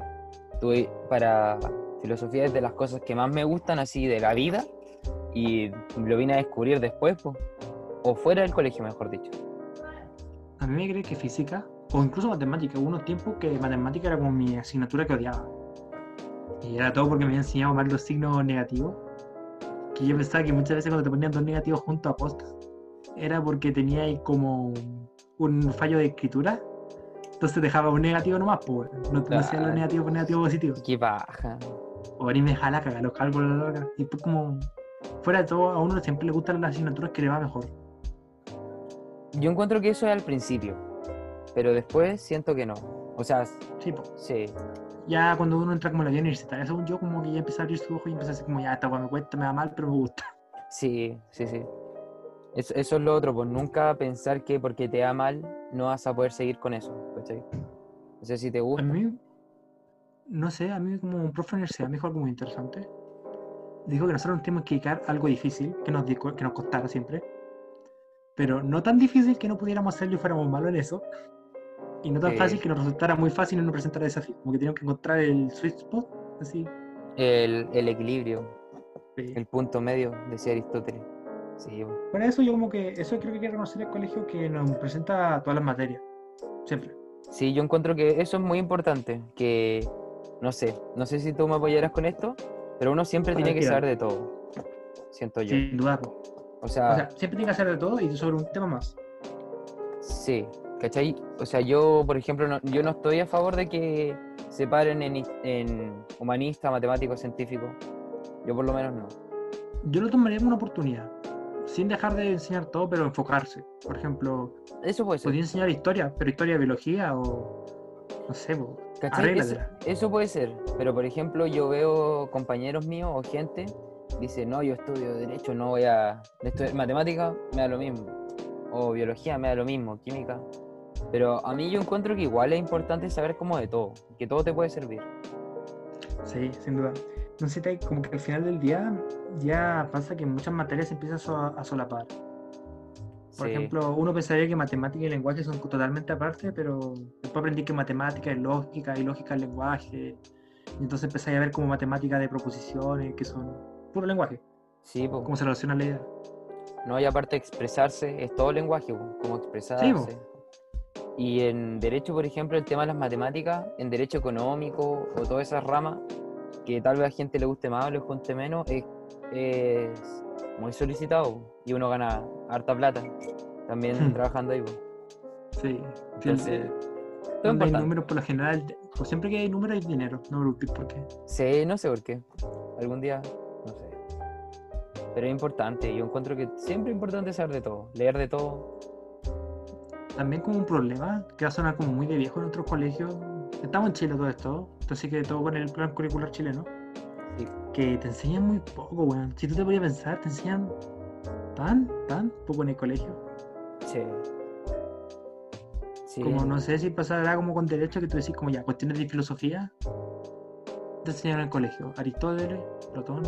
A: tuve para filosofía es de las cosas que más me gustan así de la vida y lo vine a descubrir después, po. o fuera del colegio, mejor dicho.
B: A mí me cree que física, o incluso matemática, hubo unos tiempos que matemática era como mi asignatura que odiaba. Y era todo porque me habían enseñado mal los signos negativos. Que yo pensaba que muchas veces cuando te ponían dos negativos juntos a postas, era porque tenía ahí como un fallo de escritura. Entonces dejaba un negativo nomás, pues. No te hacía lo
A: Claro.
B: negativo por negativo positivo.
A: Qué baja.
B: O ahí me jala cagar los cálculos. la. Y pues como, fuera de todo, a uno siempre le gustan las asignaturas que le va mejor.
A: Yo encuentro que eso es al principio, pero después siento que no. O sea,
B: Sí, pues.
A: sí,
B: Ya cuando uno entra como en la vida universitaria, según yo, como que ya empieza a abrir su ojo y empieza a decir como, ya, esta me cuesta, me da mal, pero me gusta.
A: Sí, sí, sí. Eso, eso es lo otro, pues nunca pensar que porque te da mal no vas a poder seguir con eso, ¿cachai? O sea, si te
B: A
A: gusta,
B: mí, no sé, a mí como un profe de universidad me dijo algo muy interesante. Dijo que nosotros nos tenemos que dedicar a algo difícil, que nos, que nos costara siempre, pero no tan difícil que no pudiéramos hacerlo y fuéramos malos en eso, y no tan
A: Ok.
B: fácil que nos resultara muy fácil y no presentara desafío. Como que teníamos que encontrar el sweet spot, así.
A: el, el equilibrio,
B: sí.
A: el punto medio, decía Aristóteles. Sí.
B: Para eso yo como que, eso creo que hay que reconocer el colegio que nos presenta todas las materias, siempre.
A: sí, yo encuentro que eso es muy importante, que, no sé, no sé si tú me apoyarás con esto, pero uno siempre tiene que saber de todo, siento yo.
B: Sin duda.
A: O sea,
B: O sea, siempre tiene que hacer de todo y sobre un tema más.
A: Sí, ¿cachai? O sea, yo, por ejemplo, no, yo no estoy a favor de que se paren en, en humanista, matemático, científico. Yo por lo menos no.
B: Yo lo tomaría como una oportunidad, sin dejar de enseñar todo, pero enfocarse. Por ejemplo,
A: Eso puede ser.
B: podría enseñar historia, pero historia de biología o no sé,
A: ¿Cachai? Eso, eso puede ser. Pero, por ejemplo, yo veo compañeros míos o gente, dice, no, yo estudio Derecho, no voy a... estudiar matemática, me da lo mismo. O biología, me da lo mismo, química. Pero a mí yo encuentro que igual es importante saber como de todo, que todo te puede servir.
B: Sí, sin duda. No sé si te- como que al final del día ya pasa que muchas materias se empiezan a, so- a solapar. Por
A: Sí.
B: ejemplo, uno pensaría que matemática y lenguaje son totalmente aparte, pero después aprendí que matemática es lógica y lógica es lenguaje. Y entonces empecé a ver como matemática de proposiciones, que son puro lenguaje,
A: Sí, po.
B: cómo se relaciona la idea.
A: No, y aparte expresarse, es todo lenguaje, como expresarse. Y en derecho, por ejemplo, el tema de las matemáticas, en derecho económico o todas esas ramas, que tal vez a gente le guste más o le guste menos, es, es muy solicitado y uno gana harta plata también
B: Hmm.
A: trabajando ahí.
B: Sí,
A: Entonces, todo
B: hay números por lo general, pues siempre que hay números hay dinero, no preocupes por qué.
A: Sí, no sé por qué. Algún día, no sé. Pero es importante, yo encuentro que siempre es importante saber de todo, leer de todo.
B: También como un problema, que va a sonar como muy de viejo en otros colegios, estamos en Chile todo esto, entonces que todo con el plan curricular chileno,
A: Sí.
B: que te enseñan muy poco, weón. Si tú te podías pensar, te enseñan tan, tan poco en el colegio.
A: Sí. Sí.
B: Como no sé si pasará como con derecho que tú decís como ya, cuestiones de filosofía, te enseñan en el colegio. Aristóteles, Platón,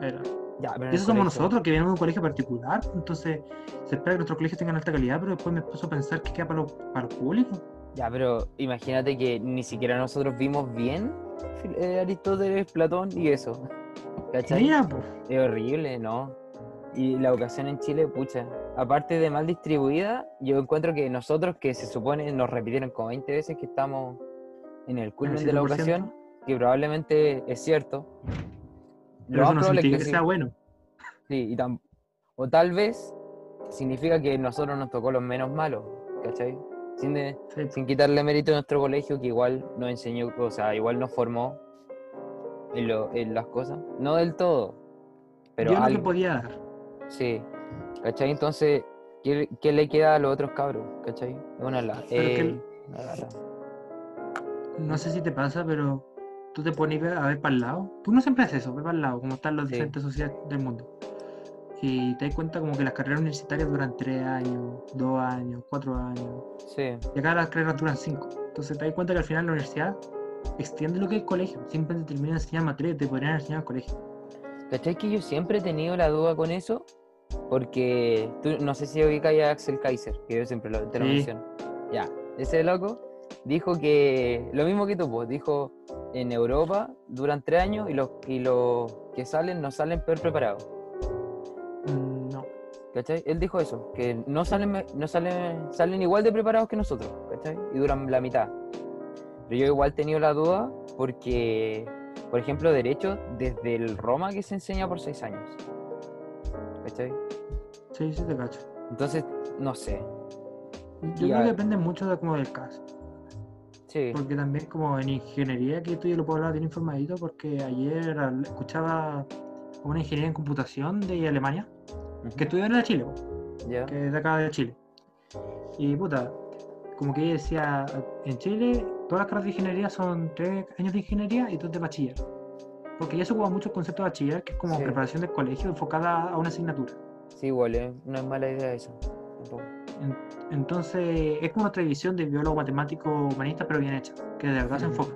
B: era.
A: Ya,
B: Y eso somos
A: colegio-
B: nosotros, que venimos de un colegio particular, entonces se espera que nuestros colegios tengan alta calidad, pero después me puso a pensar que queda para lo, para lo público.
A: Ya, pero imagínate que ni siquiera nosotros vimos bien eh, Aristóteles, Platón y eso. ¿Cachai?
B: Mira, pues.
A: Es horrible, ¿no? Y la educación en Chile, pucha, aparte de mal distribuida, yo encuentro que nosotros, que se supone nos repitieron como 20 veces que estamos en el culmen de la
B: 100%.
A: educación, que probablemente es cierto.
B: Pero
A: Lo
B: eso no significa
A: que sí.
B: sea bueno.
A: Sí, y tam- o tal vez significa que nosotros nos tocó los menos malos, ¿cachai? Sin, de-
B: Sí.
A: sin quitarle mérito a nuestro colegio, que igual nos enseñó, o sea, igual nos formó en, lo- en las cosas. No del todo, pero
B: Yo que
A: algo.
B: podía dar.
A: Sí, ¿cachai? Entonces, ¿qué, qué le queda a los otros cabros? ¿cachai? Una
B: que el-
A: una lata.
B: No sé si te pasa, pero tú te pones a ver para el lado. Tú no siempre haces eso, ve para el lado, como están las
A: Sí.
B: diferentes sociedades del mundo. Y te das cuenta como que las carreras universitarias duran tres años, dos años, cuatro años.
A: Sí,
B: Y acá las carreras duran cinco. Entonces te das cuenta que al final la universidad extiende lo que es el colegio. Siempre te termina enseñando materias te podrían enseñar al colegio.
A: ¿cachai? Que yo siempre he tenido la duda con eso, porque tú, no sé si ubicas a Axel Kaiser, que yo siempre lo, te lo
B: Sí.
A: menciono. Ya, ese loco dijo que, lo mismo que tú, pues, dijo, en Europa duran tres años y los, y los que salen no salen peor preparados.
B: No.
A: ¿Cachai? Él dijo eso, que no salen, no salen, salen igual de preparados que nosotros, ¿cachai? Y duran la mitad. Pero yo igual he tenido la duda porque, por ejemplo, Derecho, desde el Roma que se enseña por seis años. ¿Cachai?
B: Sí, sí te cacho.
A: Entonces, no sé.
B: Yo
A: Y
B: creo
A: a-
B: que depende mucho de como del caso.
A: Sí,
B: Porque también como en ingeniería, que esto yo lo puedo hablar bien informadito, porque ayer escuchaba una ingeniería en computación de Alemania, que estudió en la Chile, que es de acá de Chile. Y puta, como que ella decía, en Chile todas las carreras de ingeniería son tres años de ingeniería y dos de bachiller. Porque ya se ocupa mucho el concepto de bachiller, que es como
A: Sí.
B: preparación del colegio enfocada a una asignatura.
A: Sí, igual, eh, no es mala idea eso. tampoco.
B: En- Entonces, es como otra división de biólogo, matemático, humanista, pero bien hecha, que de verdad se enfoca.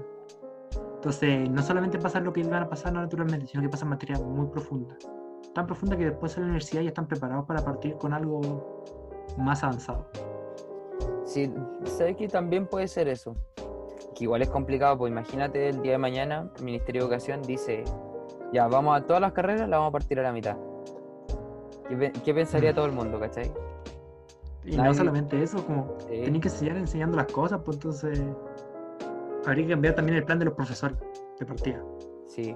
B: Entonces, no solamente pasa lo que van a pasar naturalmente, sino que pasan materias muy profundas. Tan profundas que después en la universidad ya están preparados para partir con algo más avanzado.
A: Sí, sabes que también puede ser eso. Que igual es complicado, pues imagínate el día de mañana, el Ministerio de Educación dice, ya, vamos a todas las carreras, las vamos a partir a la mitad. ¿Qué, qué pensaría todo el mundo, cachai?
B: Y
A: Nadie-
B: no solamente eso, como
A: Sí.
B: tenéis que enseñar enseñando las cosas, pues entonces habría que cambiar también el plan de los profesores de partida.
A: Sí,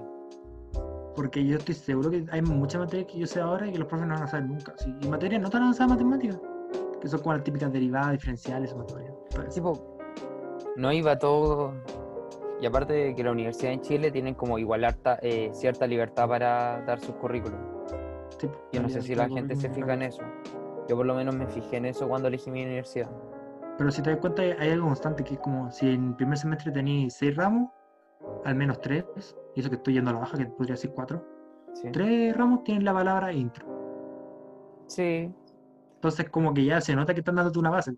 B: Porque yo estoy seguro que hay muchas materias que yo sé ahora y que los profes no van a saber nunca. Sí, y materias no tan avanzadas matemáticas, que son como las típicas derivadas, diferenciales, todo eso.
A: tipo, no iba todo... Y aparte de que la universidad en Chile tienen como igual harta, eh, cierta libertad para dar sus currículums.
B: Sí, pues,
A: Yo no sé si la gente se fija en eso. Yo por lo menos me fijé en eso cuando elegí mi universidad.
B: Pero si te das cuenta, hay algo constante que es como si en primer semestre tenéis seis ramos, al menos tres, y eso que estoy yendo a la baja, que podría ser cuatro,
A: Sí.
B: tres ramos tienen la palabra intro.
A: Sí,
B: Entonces, como que ya se nota que están dándote una base.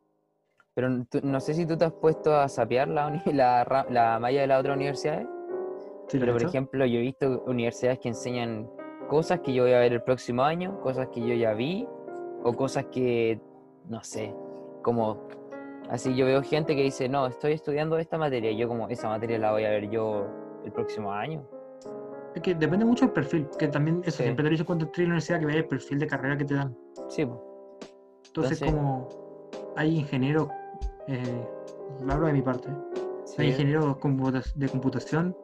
A: pero tú- no sé si tú te has puesto a sapear la, la, la malla de las otras universidades.
B: Sí, lo
A: Pero por
B: hecho.
A: ejemplo, yo he visto universidades que enseñan cosas que yo voy a ver el próximo año, cosas que yo ya vi, o cosas que, no sé, como así yo veo gente que dice, no, estoy estudiando esta materia, y yo como, esa materia la voy a ver yo el próximo año.
B: Es que depende mucho del perfil, que también eso
A: Sí.
B: siempre te dice cuando entras a la universidad que veas el perfil de carrera que te dan.
A: Sí, po.
B: Entonces,
A: Entonces-
B: como hay ingenieros, eh, hablo de mi parte,
A: sí,
B: hay ingenieros de computación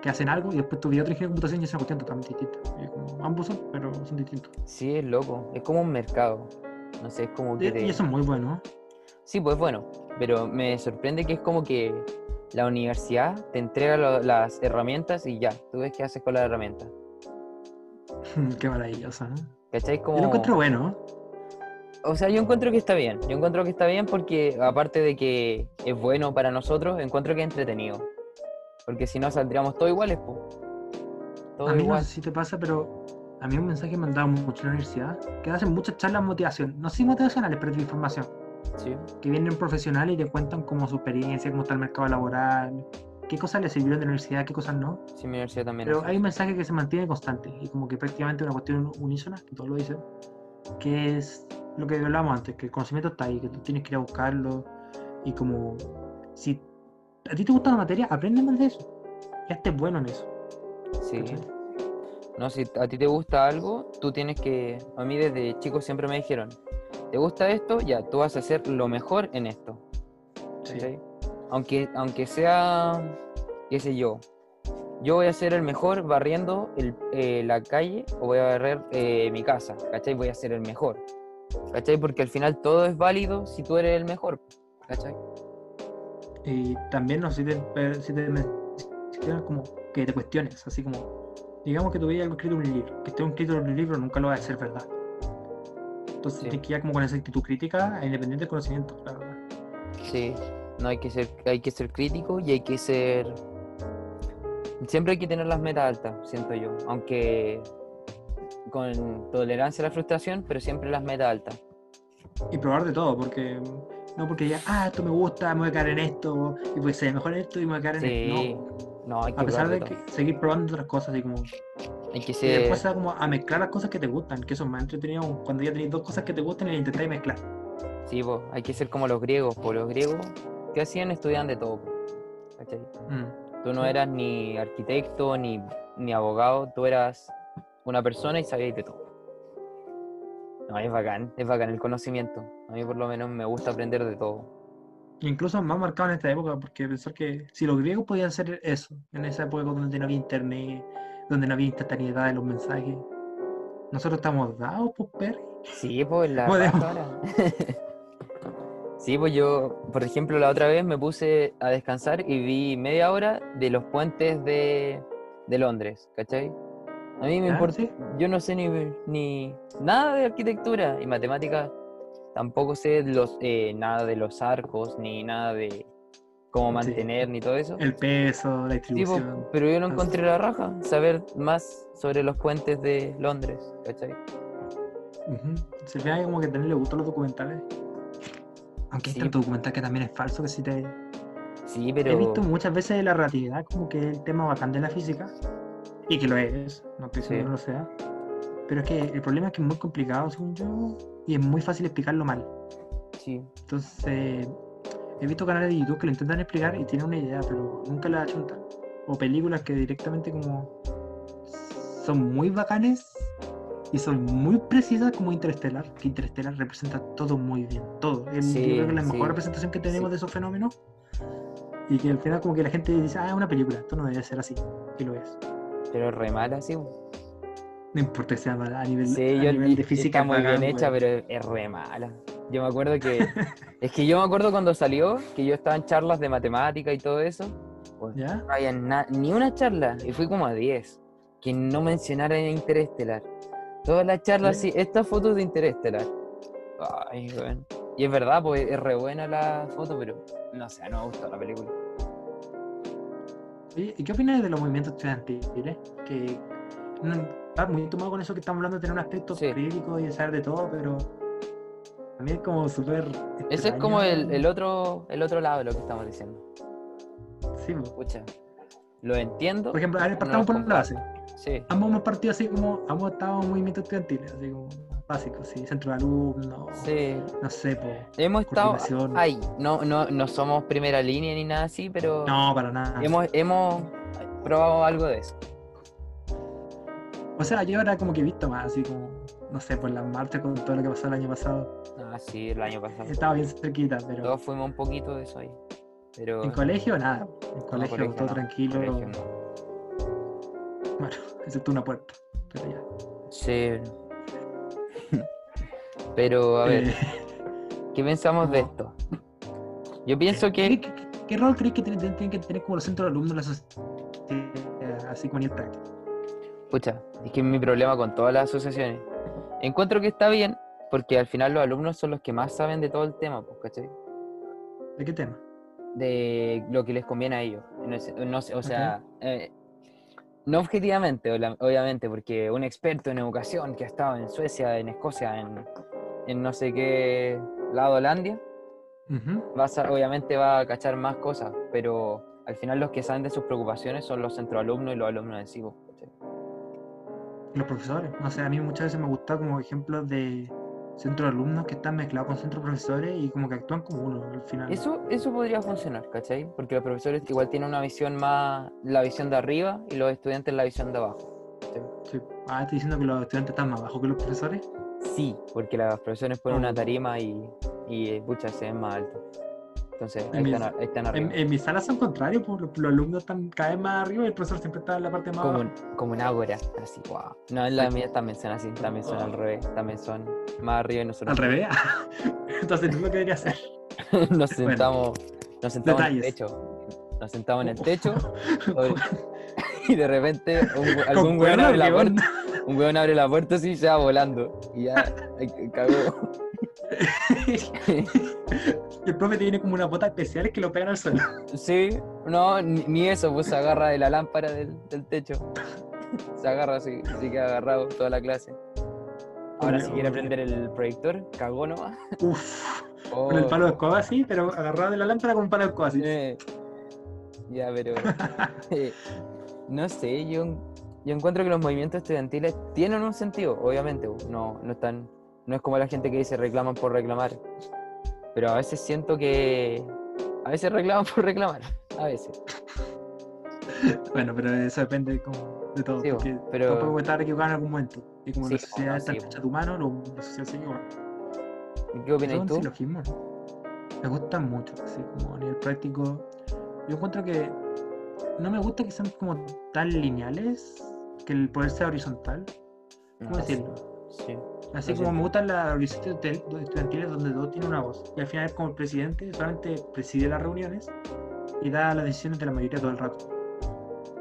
B: que hacen algo y después tú ves otro ingeniero de computación y es una cuestión totalmente distinta. Como, ambos son, pero son distintos.
A: sí, es loco, es como un mercado. No sé, es como
B: Y,
A: que... te-
B: y eso es muy bueno.
A: Sí, pues bueno, pero me sorprende que es como que la universidad te entrega lo- las herramientas y ya, tú ves qué haces con las herramientas. [laughs]
B: Qué maravilloso. ¿eh?
A: ¿Cachai? Como...
B: Yo lo encuentro bueno.
A: O sea, yo encuentro que está bien. Yo encuentro que está bien porque, aparte de que es bueno para nosotros, encuentro que es entretenido. Porque si no, saldríamos todos iguales, po. Todo
B: A mí no
A: igual.
B: sé si te pasa, pero a mí un mensaje me han dado mucho en la universidad que hacen muchas charlas motivación. No sé motivacionales, pero de información.
A: Sí,
B: Que vienen profesionales y te cuentan como su experiencia, cómo está el mercado laboral, qué cosas les sirvieron de la universidad, qué cosas no.
A: sí, mi universidad también.
B: Pero hay un mensaje que se mantiene constante y como que prácticamente una cuestión unísona, que todos lo dicen, que es lo que hablábamos antes, que el conocimiento está ahí, que tú tienes que ir a buscarlo y como si a ti te gusta la materia, aprende más de eso. Ya estés bueno en eso.
A: Sí.
B: ¿cachai?
A: No, si a ti te gusta algo, tú tienes que. A mí desde chico siempre me dijeron: ¿te gusta esto? Ya, tú vas a hacer lo mejor en esto.
B: Sí.
A: Aunque, aunque sea, qué sé yo, yo voy a ser el mejor barriendo el- eh, la calle o voy a barrer eh, mi casa, ¿cachai? Voy a ser el mejor, ¿cachai? Porque al final todo es válido si tú eres el mejor, ¿cachai?
B: Y también no sé si te, si te como que te cuestiones, así como, digamos que veías algo escrito en un libro, que esté escrito en un libro nunca lo va a ser verdad. Entonces
A: Sí.
B: tienes que ir como con esa actitud crítica e independiente del conocimiento, la verdad.
A: Sí, no hay que ser, hay que ser crítico y hay que ser... Siempre hay que tener las metas altas, siento yo, aunque con tolerancia a la frustración, pero siempre las metas altas.
B: Y probar de todo, porque no porque ya, ah, esto me gusta, me voy a quedar en esto, y pues ser mejor esto y me voy a quedar en
A: Sí,
B: esto.
A: no, hay
B: No,
A: que
B: a pesar de que seguir probando otras cosas, y como.
A: Hay que
B: Y después se da como a mezclar las cosas que te gustan, que eso es más entretenido cuando ya tenéis dos cosas que te gustan y intentáis mezclar.
A: Sí, po, hay que ser como los griegos, po. los griegos que hacían estudiaban de todo. ¿cachai?
B: Mm.
A: Tú no eras ni arquitecto ni, ni abogado, tú eras una persona y sabías de todo. No, es bacán, es bacán el conocimiento. A mí por lo menos me gusta aprender de todo.
B: Incluso más marcado en esta época, porque pensar que si los griegos podían hacer eso, en esa época donde no había internet, donde no había instantaneidad de los mensajes, nosotros estamos dados, pues, Perry.
A: Sí, pues la ahora. [laughs] Sí, pues yo, por ejemplo, la otra vez me puse a descansar y vi media hora de los puentes de, de Londres, ¿cachai? A mí me
B: ¿Ya?
A: importa,
B: ¿Sí?
A: yo no sé ni, ni nada de arquitectura y matemáticas, tampoco sé los, eh, nada de los arcos, ni nada de cómo
B: Sí.
A: mantener, ni todo eso.
B: El peso, la
A: Sí,
B: distribución.
A: pero yo no encontré la raja, saber más sobre los puentes de Londres, ¿cachai?
B: Se ve como que también le gustan los documentales. Aunque hay
A: Sí.
B: tanto documental que también es falso que si te...
A: Sí, pero...
B: He visto muchas veces la relatividad como que es el tema bacán de la física. Y que lo es, no estoy diciendo
A: Sí.
B: que no lo sea. Pero es que el problema es que es muy complicado, según yo, y es muy fácil explicarlo mal.
A: Sí,
B: Entonces, he visto canales de YouTube que lo intentan explicar y tienen una idea, pero nunca la achuntan. O películas que directamente como son muy bacanes y son muy precisas como Interstellar, que Interstellar representa todo muy bien, todo. Es,
A: Sí,
B: yo creo que la
A: sí.
B: mejor representación que tenemos
A: Sí.
B: de esos fenómenos. Y que al final como que la gente dice, ah, es una película, esto no debe ser así. Y lo es.
A: pero re mala, sí.
B: No importa que sea mala a nivel,
A: Sí,
B: a
A: yo,
B: nivel de física.
A: está muy
B: bacán,
A: bien hecha, pero es, re mala. Yo me acuerdo que... [laughs] es que yo me acuerdo cuando salió, que yo estaba en charlas de matemática y todo eso. pues,
B: ¿Ya?
A: no había na- ni una charla, y fui como a 10, que no mencionara Interestelar. Todas las charlas,
B: Sí.
A: sí, esta foto es de Interestelar. Ay, weón. Y es verdad, pues es re buena la foto, pero no sé, no me gustó la película.
B: ¿y qué opinas de los movimientos estudiantiles? Que no, está muy tomado con eso que estamos hablando de tener un aspecto
A: Sí.
B: crítico y de saber de todo, pero también es como súper.
A: Ese es como el, el otro, el otro lado de lo que estamos diciendo.
B: Sí.
A: Escucha. lo entiendo.
B: Por ejemplo, a ver, partamos por la base.
A: Sí,
B: Ambos hemos partido así como, ambos estábamos en movimientos estudiantiles, así como básicos, sí, centro de alumnos,
A: sí.
B: no sé, po.
A: Hemos estado ahí. No, no, no somos primera línea ni nada así, pero
B: No, para nada.
A: hemos, hemos probado algo de eso.
B: O sea, yo ahora como que he visto más, así como, no sé, por las marchas con todo lo que pasó el año pasado.
A: Ah, sí, el año pasado.
B: Estaba bien cerquita, pero
A: Todos fuimos un poquito de eso ahí. Pero
B: en colegio nada. En
A: no,
B: colegio,
A: colegio
B: todo
A: no,
B: tranquilo.
A: colegio no.
B: Bueno, [laughs] excepto una puerta. Pero ya.
A: Sí. Pero a ver,
B: Eh,
A: ¿qué pensamos de esto? Yo pienso
B: ¿qué,
A: que
B: qué- qué- qué rol crees que tienen, tienen que tener como los centros de alumnos en la sociedad? Así como en el práctico.
A: Pucha, es que mi problema con todas las asociaciones. Encuentro que está bien, porque al final los alumnos son los que más saben de todo el tema, pues, ¿cachai?
B: ¿De qué tema?
A: De lo que les conviene a ellos. No, sé- no sé, o sea, eh, no objetivamente, obviamente, porque un experto en educación que ha estado en Suecia, en Escocia, en, en no sé qué lado de Holandia,
B: Ujú.
A: va a obviamente va a cachar más cosas, pero al final los que saben de sus preocupaciones son los centroalumnos y los alumnos en sí, pues, ¿cachai?
B: Los profesores. No sé, a mí muchas veces me ha gustado como ejemplos de centros de alumnos que están mezclados con centros de profesores y como que actúan como uno al final.
A: Eso, eso podría funcionar, ¿cachai? Porque los profesores igual tienen una visión más, la visión de arriba y los estudiantes la visión de abajo.
B: Sí. Ah, estoy diciendo que los estudiantes están más bajos que los profesores.
A: Sí, porque los profesores ponen una
B: Oh.
A: tarima y, y eh, pucha, se ven más altos. Entonces,
B: Y
A: ahí
B: mis-
A: están, ahí están arriba.
B: En, en mi sala son contrarios, pues los, los alumnos están cada vez más arriba y el profesor siempre está en la parte más
A: Como,
B: abajo.
A: un- como un ágora, así, wow. No, en la mía también son así, también son al revés, también son más arriba y nosotros
B: Al revés. [laughs] Entonces tú lo que deberías hacer. [laughs]
A: nos sentamos, nos sentamos en el techo. Nos sentamos en el techo [laughs] sobre- y de repente un algún weón abre la
B: ¿qué
A: puerta. Un weón abre la puerta así y se va volando. Y ya, cagó. [laughs]
B: El profe tiene como una bota especial que lo pegan al suelo.
A: sí, no, ni, eso, pues se agarra de la lámpara del, del techo. Se agarra así, así que agarrado toda la clase. Ahora si quiere prender el proyector, cagó nomás.
B: Uf.
A: Oh,
B: Con el palo de escoba así, pero agarrado de la lámpara con un palo de escoba así.
A: eh, ya, pero [laughs] eh, no sé, yo, yo encuentro que los movimientos estudiantiles tienen un sentido, obviamente, no, no están, no es como la gente que dice reclaman por reclamar, pero a veces siento que a veces reclaman [laughs] por reclamar, a veces. [laughs]
B: Bueno, pero eso depende como de todo.
A: Sí,
B: porque
A: pero-
B: todos podemos estar equivocados en algún momento. Y como
A: Sí,
B: la sociedad
A: no,
B: está
A: sí,
B: hecha de humanos, lo- la sociedad se equivoca.
A: ¿Y ¿Qué opinas tú?
B: Me gustan mucho, así como a nivel práctico. Yo encuentro que no me gusta que sean como tan lineales, que el poder sea horizontal. ¿Cómo
A: No, sí,
B: decirlo?
A: Sí.
B: Así como me gustan las organizaciones estudiantil- estudiantiles donde todo tiene una voz. Y al final, como el presidente, solamente preside las reuniones y da las decisiones de la mayoría todo el rato.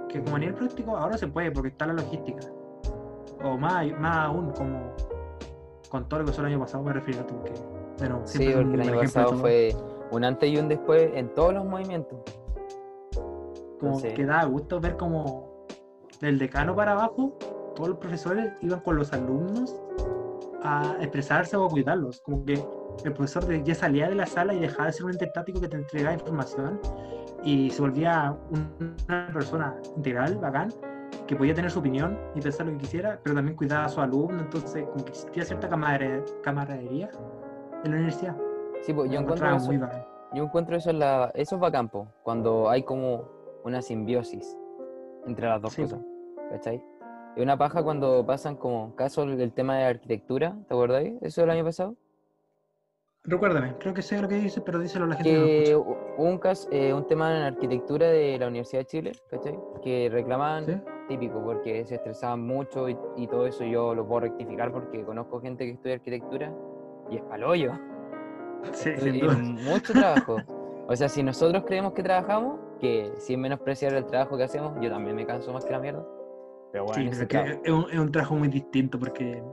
B: Que como a nivel práctico ahora se puede porque está la logística. O más, más aún, como con todo lo que pasó el año pasado, me refiero a tú, que nuevo,
A: Sí,
B: un
A: porque el año pasado fue un antes y un después en todos los movimientos.
B: como
A: entonces-
B: que da gusto ver como del decano para abajo, todos los profesores iban con los alumnos a expresarse o a cuidarlos. Como que el profesor ya salía de la sala y dejaba de ser un ente que te entregaba información y se volvía un- una persona integral, bacán, que podía tener su opinión y pensar lo que quisiera, pero también cuidaba a su alumno, entonces como que existía cierta camaradería, en la universidad.
A: Sí, pues yo encuentro eso,
B: muy bacán.
A: yo encuentro eso en la, eso es bacán, po, cuando hay como una simbiosis entre las dos
B: Sí,
A: cosas, ¿cachai? Y una paja cuando pasan como caso el, tema de arquitectura, ¿te acordáis? Eso del año pasado.
B: Recuérdame, creo que sé lo que dice, pero díselo a la gente que no
A: un, caso, eh, un tema en arquitectura de la Universidad de Chile, ¿cachai? Que reclamaban
B: ¿Sí?
A: típico, porque se estresaban mucho y, y todo eso yo lo puedo rectificar porque conozco gente que estudia arquitectura y es palollo. [laughs]
B: Sí,
A: Es
B: sin duda.
A: mucho trabajo. O sea, si nosotros creemos que trabajamos, que sin menospreciar el trabajo que hacemos, yo también me canso más que la mierda. Pero bueno,
B: Sí,
A: trabajo-
B: que es, un, es un trabajo muy distinto porque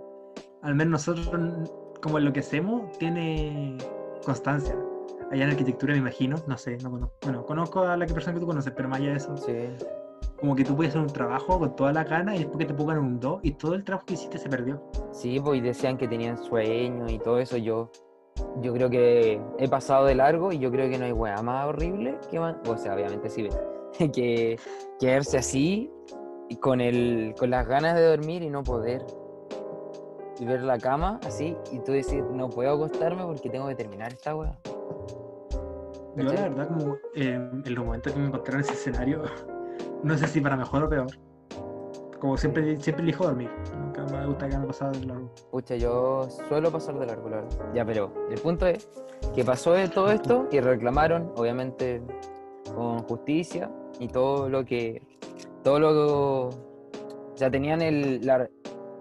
B: al menos nosotros, como lo que hacemos, tiene constancia. Allá en arquitectura me imagino, no sé, no conozco. Bueno, conozco a la persona que tú conoces, pero más allá de eso,
A: Sí,
B: como que tú puedes hacer un trabajo con toda la gana y después que te pongan un 2 y todo el trabajo que hiciste se perdió.
A: sí, pues y decían que tenían sueño y todo eso. Yo, yo creo que he pasado de largo y yo creo que no hay weá más horrible que man- O sea, obviamente sí, [laughs] que, que verse así, y con, el, con las ganas de dormir y no poder. Y ver la cama así, y tú decir, no puedo acostarme porque tengo que terminar esta weá.
B: Yo la verdad, como eh, en los momentos que me encontré en ese escenario, [laughs] no sé si para mejor o peor. Como siempre, siempre elijo dormir. Nunca me gusta que me pasara de largo.
A: Pucha, yo suelo pasar de largo, la verdad. Ya, pero el punto es que pasó de todo esto y reclamaron, obviamente, con justicia y todo lo que. Todo lo. Sea, tenían, el, la-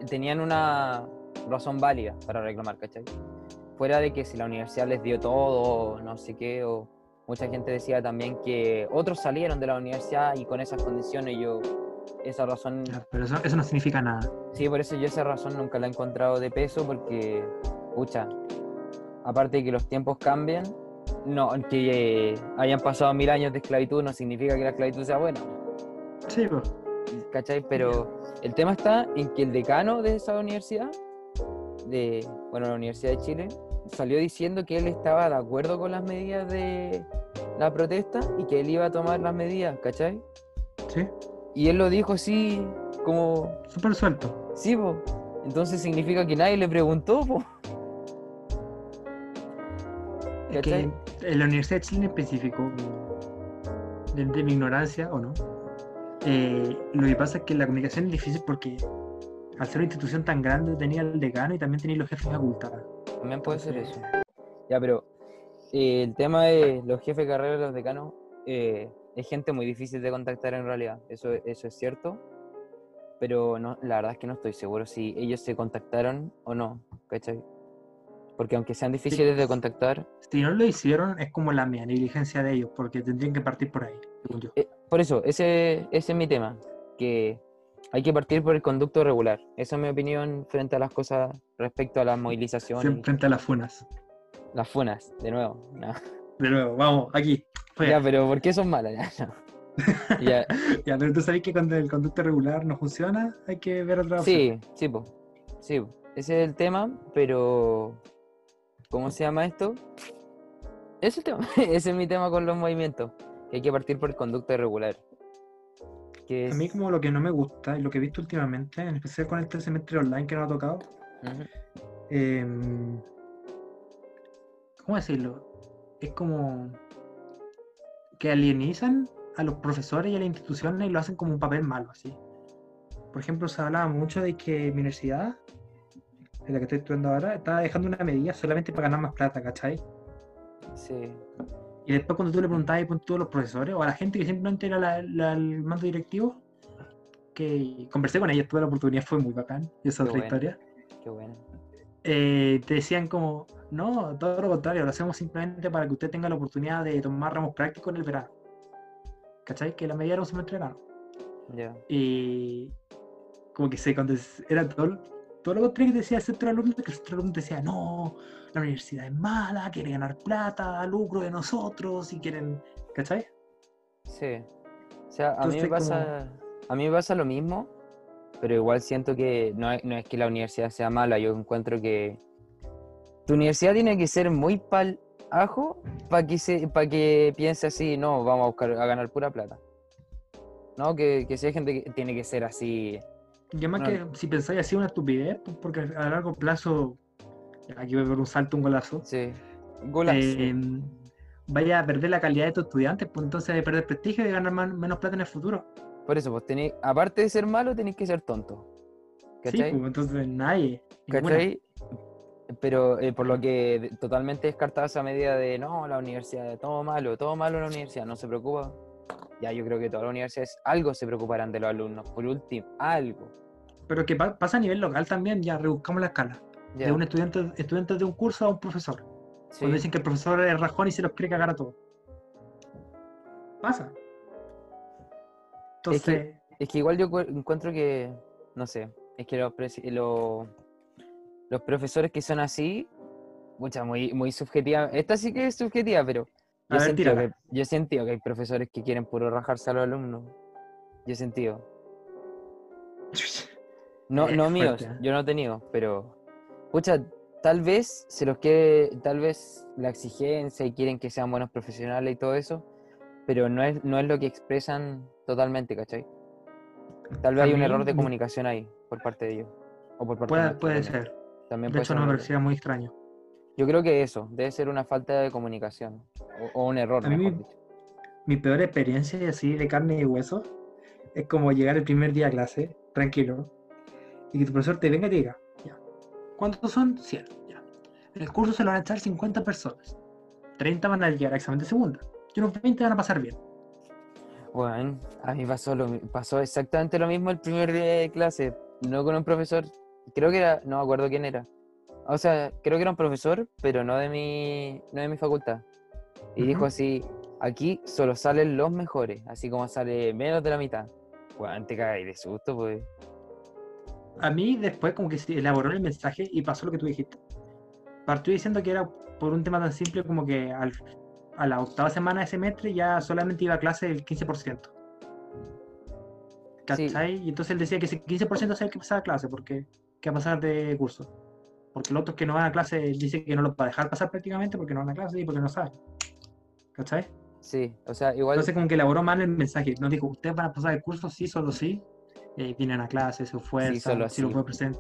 A: tenían una razón válida para reclamar, ¿cachai? Fuera de que si la universidad les dio todo, o no sé qué, o mucha gente decía también que otros salieron de la universidad y con esas condiciones yo. Esa razón
B: Ya, Pero eso, eso no significa nada.
A: Sí, por eso yo esa razón nunca la he encontrado de peso, porque, pucha, aparte de que los tiempos cambian, no, que eh, hayan pasado mil años de esclavitud no significa que la esclavitud sea buena,
B: Sí, pues.
A: ¿cachai? Pero el tema está en que el decano de esa universidad, de, bueno, la Universidad de Chile, salió diciendo que él estaba de acuerdo con las medidas de la protesta y que él iba a tomar las medidas, ¿cachai?
B: Sí.
A: Y él lo dijo así, como,
B: Súper suelto.
A: Sí, po. Entonces significa que nadie le preguntó, po.
B: Es que en la Universidad de Chile en específico, de, de mi ignorancia o no, eh, lo que pasa es que la comunicación es difícil porque al ser una institución tan grande tenía el decano y también tenía los jefes de facultad.
A: También puede ser eso. Ya, pero eh, el tema de los jefes de carrera y los decanos eh, es gente muy difícil de contactar en realidad. Eso, eso es cierto. Pero no, la verdad es que no estoy seguro si ellos se contactaron o no, ¿cachai? Porque aunque sean difíciles de contactar,
B: Si no lo hicieron, es como la mía, negligencia de ellos, porque tendrían que partir por ahí, según yo.
A: eh, por eso, ese, ese es mi tema, que hay que partir por el conducto regular. Esa es mi opinión frente a las cosas respecto a las movilizaciones.
B: Siempre frente a las funas.
A: Las funas, de nuevo. no.
B: De nuevo, vamos, aquí. fuera.
A: Ya, pero ¿por qué son malas? Ya, no. [laughs] Ya,
B: Ya, pero tú sabes que cuando el conducto regular no funciona, hay que ver otra opción.
A: sí, sí, po. Sí, po. ese es el tema, pero ¿cómo se llama esto? Ese es el tema. [laughs] Ese es mi tema con los movimientos. Que hay que partir por el conducto irregular. Que
B: A mí como lo que no me gusta y lo que he visto últimamente, en especial con este semestre online que nos ha tocado, em, ¿cómo decirlo? Es como que alienizan a los profesores y a las instituciones y lo hacen como un papel malo, así. Por ejemplo, se hablaba mucho de que mi universidad, en la que estoy estudiando ahora, estaba dejando una medida solamente para ganar más plata, ¿cachai?
A: Sí.
B: Y después cuando tú le preguntabas a todos los profesores o a la gente que simplemente era la- la- el mando directivo, que conversé con ellos, tuve la oportunidad, fue muy bacán, esa
A: Qué
B: otra historia.
A: Qué bueno.
B: eh, te decían como, no, todo lo contrario, lo hacemos simplemente para que usted tenga la oportunidad de tomar ramos prácticos en el verano. ¿Cachai? Que la medida era un semestre verano.
A: Ya.
B: Y como que se era todo, todo lo contrario que decía el centro de alumnos, que el centro de alumnos decía, no, la universidad es mala, quiere ganar plata, lucro de nosotros, y quieren, ¿cachai?
A: Sí. O sea, a mí me pasa. A mí me pasa lo mismo, pero igual siento que no es, no es que la universidad sea mala, yo encuentro que tu universidad tiene que ser muy pal ajo para que se, para que piense así, no, vamos a buscar a ganar pura plata. No, que, que sea gente que tiene que ser así.
B: Y además
A: Bueno.
B: que si pensáis así una estupidez, porque a largo plazo, aquí voy a ver un salto, un golazo,
A: Sí. Golazo.
B: eh, vaya a perder la calidad de tus estudiantes, pues entonces hay que perder prestigio y ganar menos plata en el futuro.
A: Por eso, pues tenéis, aparte de ser malo, tenéis que ser tonto.
B: Sí, pues entonces nadie. ninguna.
A: ¿Cachai? Pero eh, por lo que de- totalmente descartada esa medida de no, la universidad, todo malo, todo malo en la universidad, no se preocupa. Ya yo creo que todas las universidades algo se preocuparán de los alumnos, por último, algo.
B: Pero que pa- pasa a nivel local también, ya rebuscamos la escala. De un estudiante, estudiante de un curso a un profesor.
A: sí.
B: Cuando dicen que el profesor es rajón y se los quiere cagar a todos. Pasa.
A: Es que-
B: Entonces,
A: Es que igual yo cu- encuentro que, no sé, es que los, los profesores que son así, mucha, muy, muy subjetiva. Esta sí que es subjetiva, pero yo he, sentido que, yo he sentido que hay profesores que quieren puro rajarse a los alumnos. Yo he sentido. [laughs] No, no míos,
B: fuerte, ¿eh?
A: yo no he tenido, pero. Pucha, tal vez se los quiere. Tal vez la exigencia y quieren que sean buenos profesionales y todo eso. pero no es, no es lo que expresan totalmente, ¿cachai? Tal vez hay un error de comunicación ahí, por parte de ellos. O por parte
B: Puede, puede ser.
A: También
B: De
A: puede
B: hecho,
A: ser
B: no me parecía muy extraño.
A: Yo creo que eso, debe ser una falta de comunicación. O, o un error,
B: A mí
A: mejor
B: me-
A: dicho.
B: Mi peor experiencia así de carne y hueso es como llegar el primer día a clase, tranquilo, y que tu profesor te venga y te diga, ¿cuántos son? 100, ya. En el curso se lo van a echar 50 personas. 30 van a llegar a examen de segunda. Y unos 20 van a pasar bien.
A: Bueno, a mí pasó, lo, pasó exactamente lo mismo el primer día de clase. No con un profesor, creo que era, no me acuerdo quién era. O sea, creo que era un profesor, pero no de mi, no de mi facultad. Y dijo
B: Ujú.
A: así, aquí solo salen los mejores, así como sale menos de la mitad. Bueno, te cagas de susto, pues.
B: A mí después como que se elaboró el mensaje y pasó lo que tú dijiste. Partió diciendo que era por un tema tan simple como que al- a la octava semana de semestre ya solamente iba a clase el 15%.
A: Sí.
B: ¿Cachai? Y entonces él decía que ese 15% es el que pasaba a clase, porque que va a pasar de curso. Porque los otros que no van a clase dice que no los va a dejar pasar prácticamente porque no van a clase y porque no saben. ¿Cachai?
A: Sí, o sea, igual.
B: Entonces como que elaboró mal el mensaje. Nos dijo, ustedes van a pasar el curso, sí, solo sí. Eh, vienen a clase, se esfuerzan,
A: solo
B: si lo
A: sí.
B: fue presente.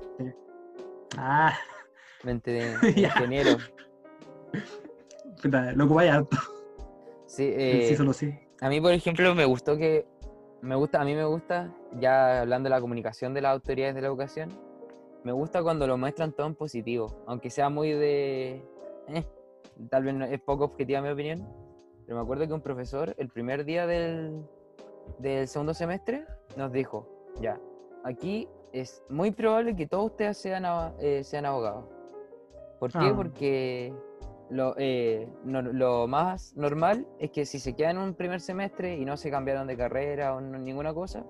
B: Ah, [laughs]
A: mente de ingeniero.
B: puta, loco vaya harto.
A: Sí,
B: El sí,
A: eh,
B: solo sí.
A: A mí, por ejemplo, me gustó que. Me gusta, a mí me gusta, ya hablando de la comunicación de las autoridades de la educación, me gusta cuando lo muestran todo en positivo, aunque sea muy de. eh, tal vez no- es poco objetiva mi opinión, pero me acuerdo que un profesor, el primer día del, del segundo semestre, nos dijo: Ya, aquí es muy probable que todos ustedes sean, eh, sean abogados. ¿Por qué?
B: Ah.
A: Porque lo, eh, no- lo más normal es que si se quedan en un primer semestre y no se cambiaron de carrera o no- ninguna cosa,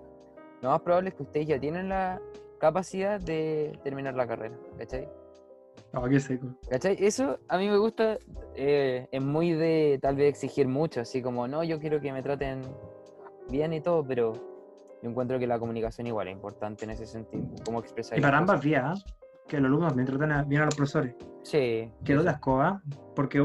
A: lo más probable es que ustedes ya tienen la capacidad de terminar la carrera, ¿cachai?
B: Oh, qué seco.
A: ¿Cachai? Eso a mí me gusta, eh, es muy de tal vez exigir mucho, así como, no, yo quiero que me traten bien y todo, pero yo encuentro que la comunicación igual es importante en ese sentido, cómo expresar
B: Y para ambas vías, ¿eh? que los alumnos también tratan a- bien a los profesores.
A: Sí,
B: Quedó la escoba, porque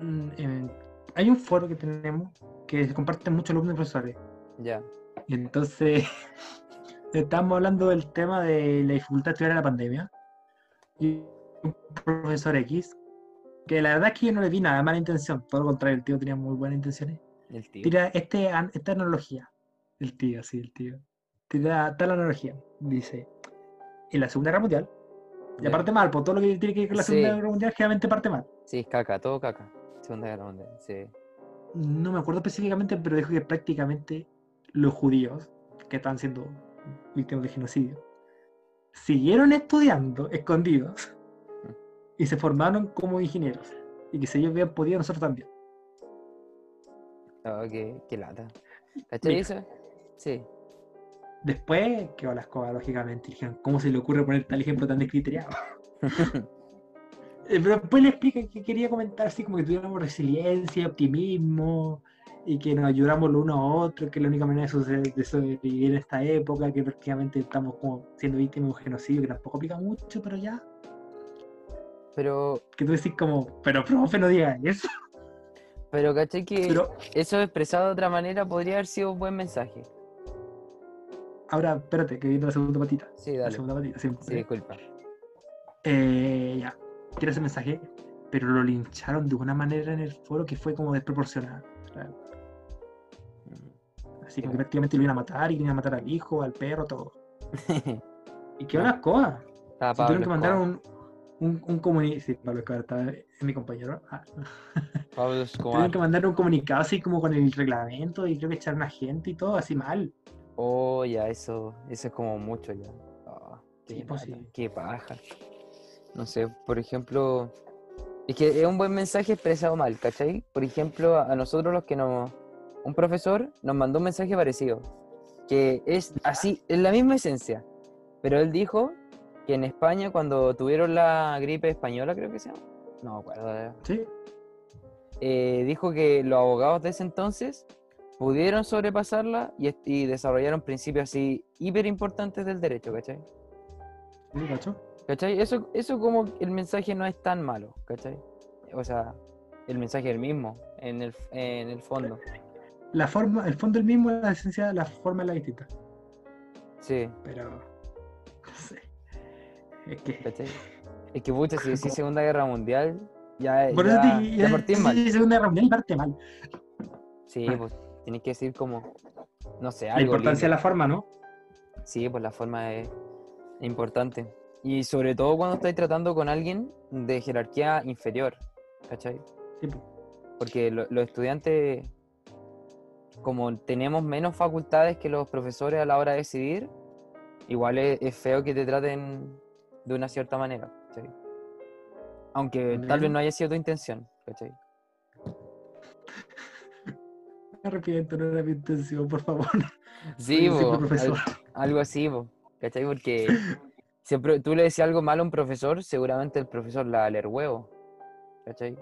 B: mm, eh, hay un foro que tenemos que se comparten muchos alumnos y profesores.
A: ya.
B: Y entonces [laughs] estábamos hablando del tema de la dificultad de estudiar en la pandemia. Y un profesor X, que la verdad es que yo no le vi nada de mala intención, todo lo contrario, el tío tenía muy buenas intenciones.
A: El tío.
B: Tira este, esta analogía, el tío, sí, el tío. Tira tal analogía, dice, en la Segunda Guerra Mundial, y aparte mal, por todo lo que tiene que ver con la
A: Sí.
B: Segunda Guerra Mundial, generalmente parte mal.
A: Sí, es caca, todo caca. Segunda Guerra Mundial, sí.
B: No me acuerdo específicamente, pero dijo que prácticamente los judíos, que están siendo víctimas de genocidio, siguieron estudiando escondidos y se formaron como ingenieros. Y que si ellos habían podido, nosotros también.
A: Oh, qué, qué lata. [laughs] ¿Cachai eso? Sí.
B: Después quedó la escoba, lógicamente. y Dijeron, ¿cómo se le ocurre poner tal ejemplo tan descriteriado? [laughs] Eh, Pero después le explica que quería comentar así como que tuviéramos resiliencia, optimismo y que nos ayudamos los unos a otros, que la única manera de, suceder- de sobrevivir en esta época, que prácticamente estamos como siendo víctimas de un genocidio que tampoco aplica mucho, pero ya.
A: Pero,
B: Que tú decís como, pero profe, no digas eso.
A: pero ¿cachai que
B: Pero
A: eso expresado de otra manera podría haber sido un buen mensaje?
B: Ahora, espérate, que viene la segunda patita.
A: Sí,
B: La
A: dale.
B: segunda patita, siempre.
A: Sí, disculpa.
B: Eh, ya, quiero ese mensaje, pero lo lincharon de una manera en el foro que fue como desproporcionada. Claro. Así que prácticamente lo iban a matar y iban a matar al hijo, al perro, todo. [laughs] Y cosas.
A: Estaba
B: Si tuvieron que mandar un, un, un comunicado. Sí, Pablo Escobar estaba- es mi compañero. Ah, [laughs]
A: Pablo
B: Tuvieron
A: Escobar.
B: que mandar un comunicado así como con el reglamento y creo que echaron a gente y todo, así mal.
A: Oh, ya, eso, eso es como mucho ya. Ah, qué,
B: Sí, pues sí.
A: qué paja. No sé, por ejemplo, es que es un buen mensaje expresado mal, ¿cachai? Por ejemplo, a a nosotros los que nos... Un profesor nos mandó un mensaje parecido, que es así, es la misma esencia, pero él dijo que en España cuando tuvieron la gripe española, creo que se llama, no me acuerdo,
B: Sí,
A: eh, dijo que los abogados de ese entonces pudieron sobrepasarla y, desarrollaron principios así hiper importantes del derecho, ¿cachai?
B: sí, cacho.
A: ¿Cachai? Eso, eso como el mensaje no es tan malo, ¿cachai? O sea, el mensaje es el mismo, en el, en el fondo.
B: La forma, el fondo es el mismo, la esencia, la forma es la distinta.
A: Sí,
B: Pero. No sé. Es que.
A: ¿cachai? Es que pucha, si decís [laughs] Segunda Guerra Mundial, ya,
B: Por eso
A: ya,
B: te-
A: ya
B: Segunda Guerra Mundial parte mal.
A: Sí, pues tienes que decir como, no sé,
B: La
A: algo.
B: importancia de la forma, ¿no?
A: Sí, pues la forma es importante. Y sobre todo cuando estáis tratando con alguien de jerarquía inferior, ¿cachai?
B: Sí, po.
A: Porque lo- los estudiantes, como tenemos menos facultades que los profesores a la hora de decidir, igual es, es feo que te traten de una cierta manera, ¿cachai? Aunque tal vez no haya sido tu intención, ¿cachai? [laughs]
B: arrepiento, no era mi intención, por favor. [laughs]
A: Sí,
B: Soy
A: po,
B: profesor.
A: al- algo así, po, ¿cachai? Porque [laughs] siempre tú le decías algo malo a un profesor, seguramente el profesor la va huevo, ¿cachai?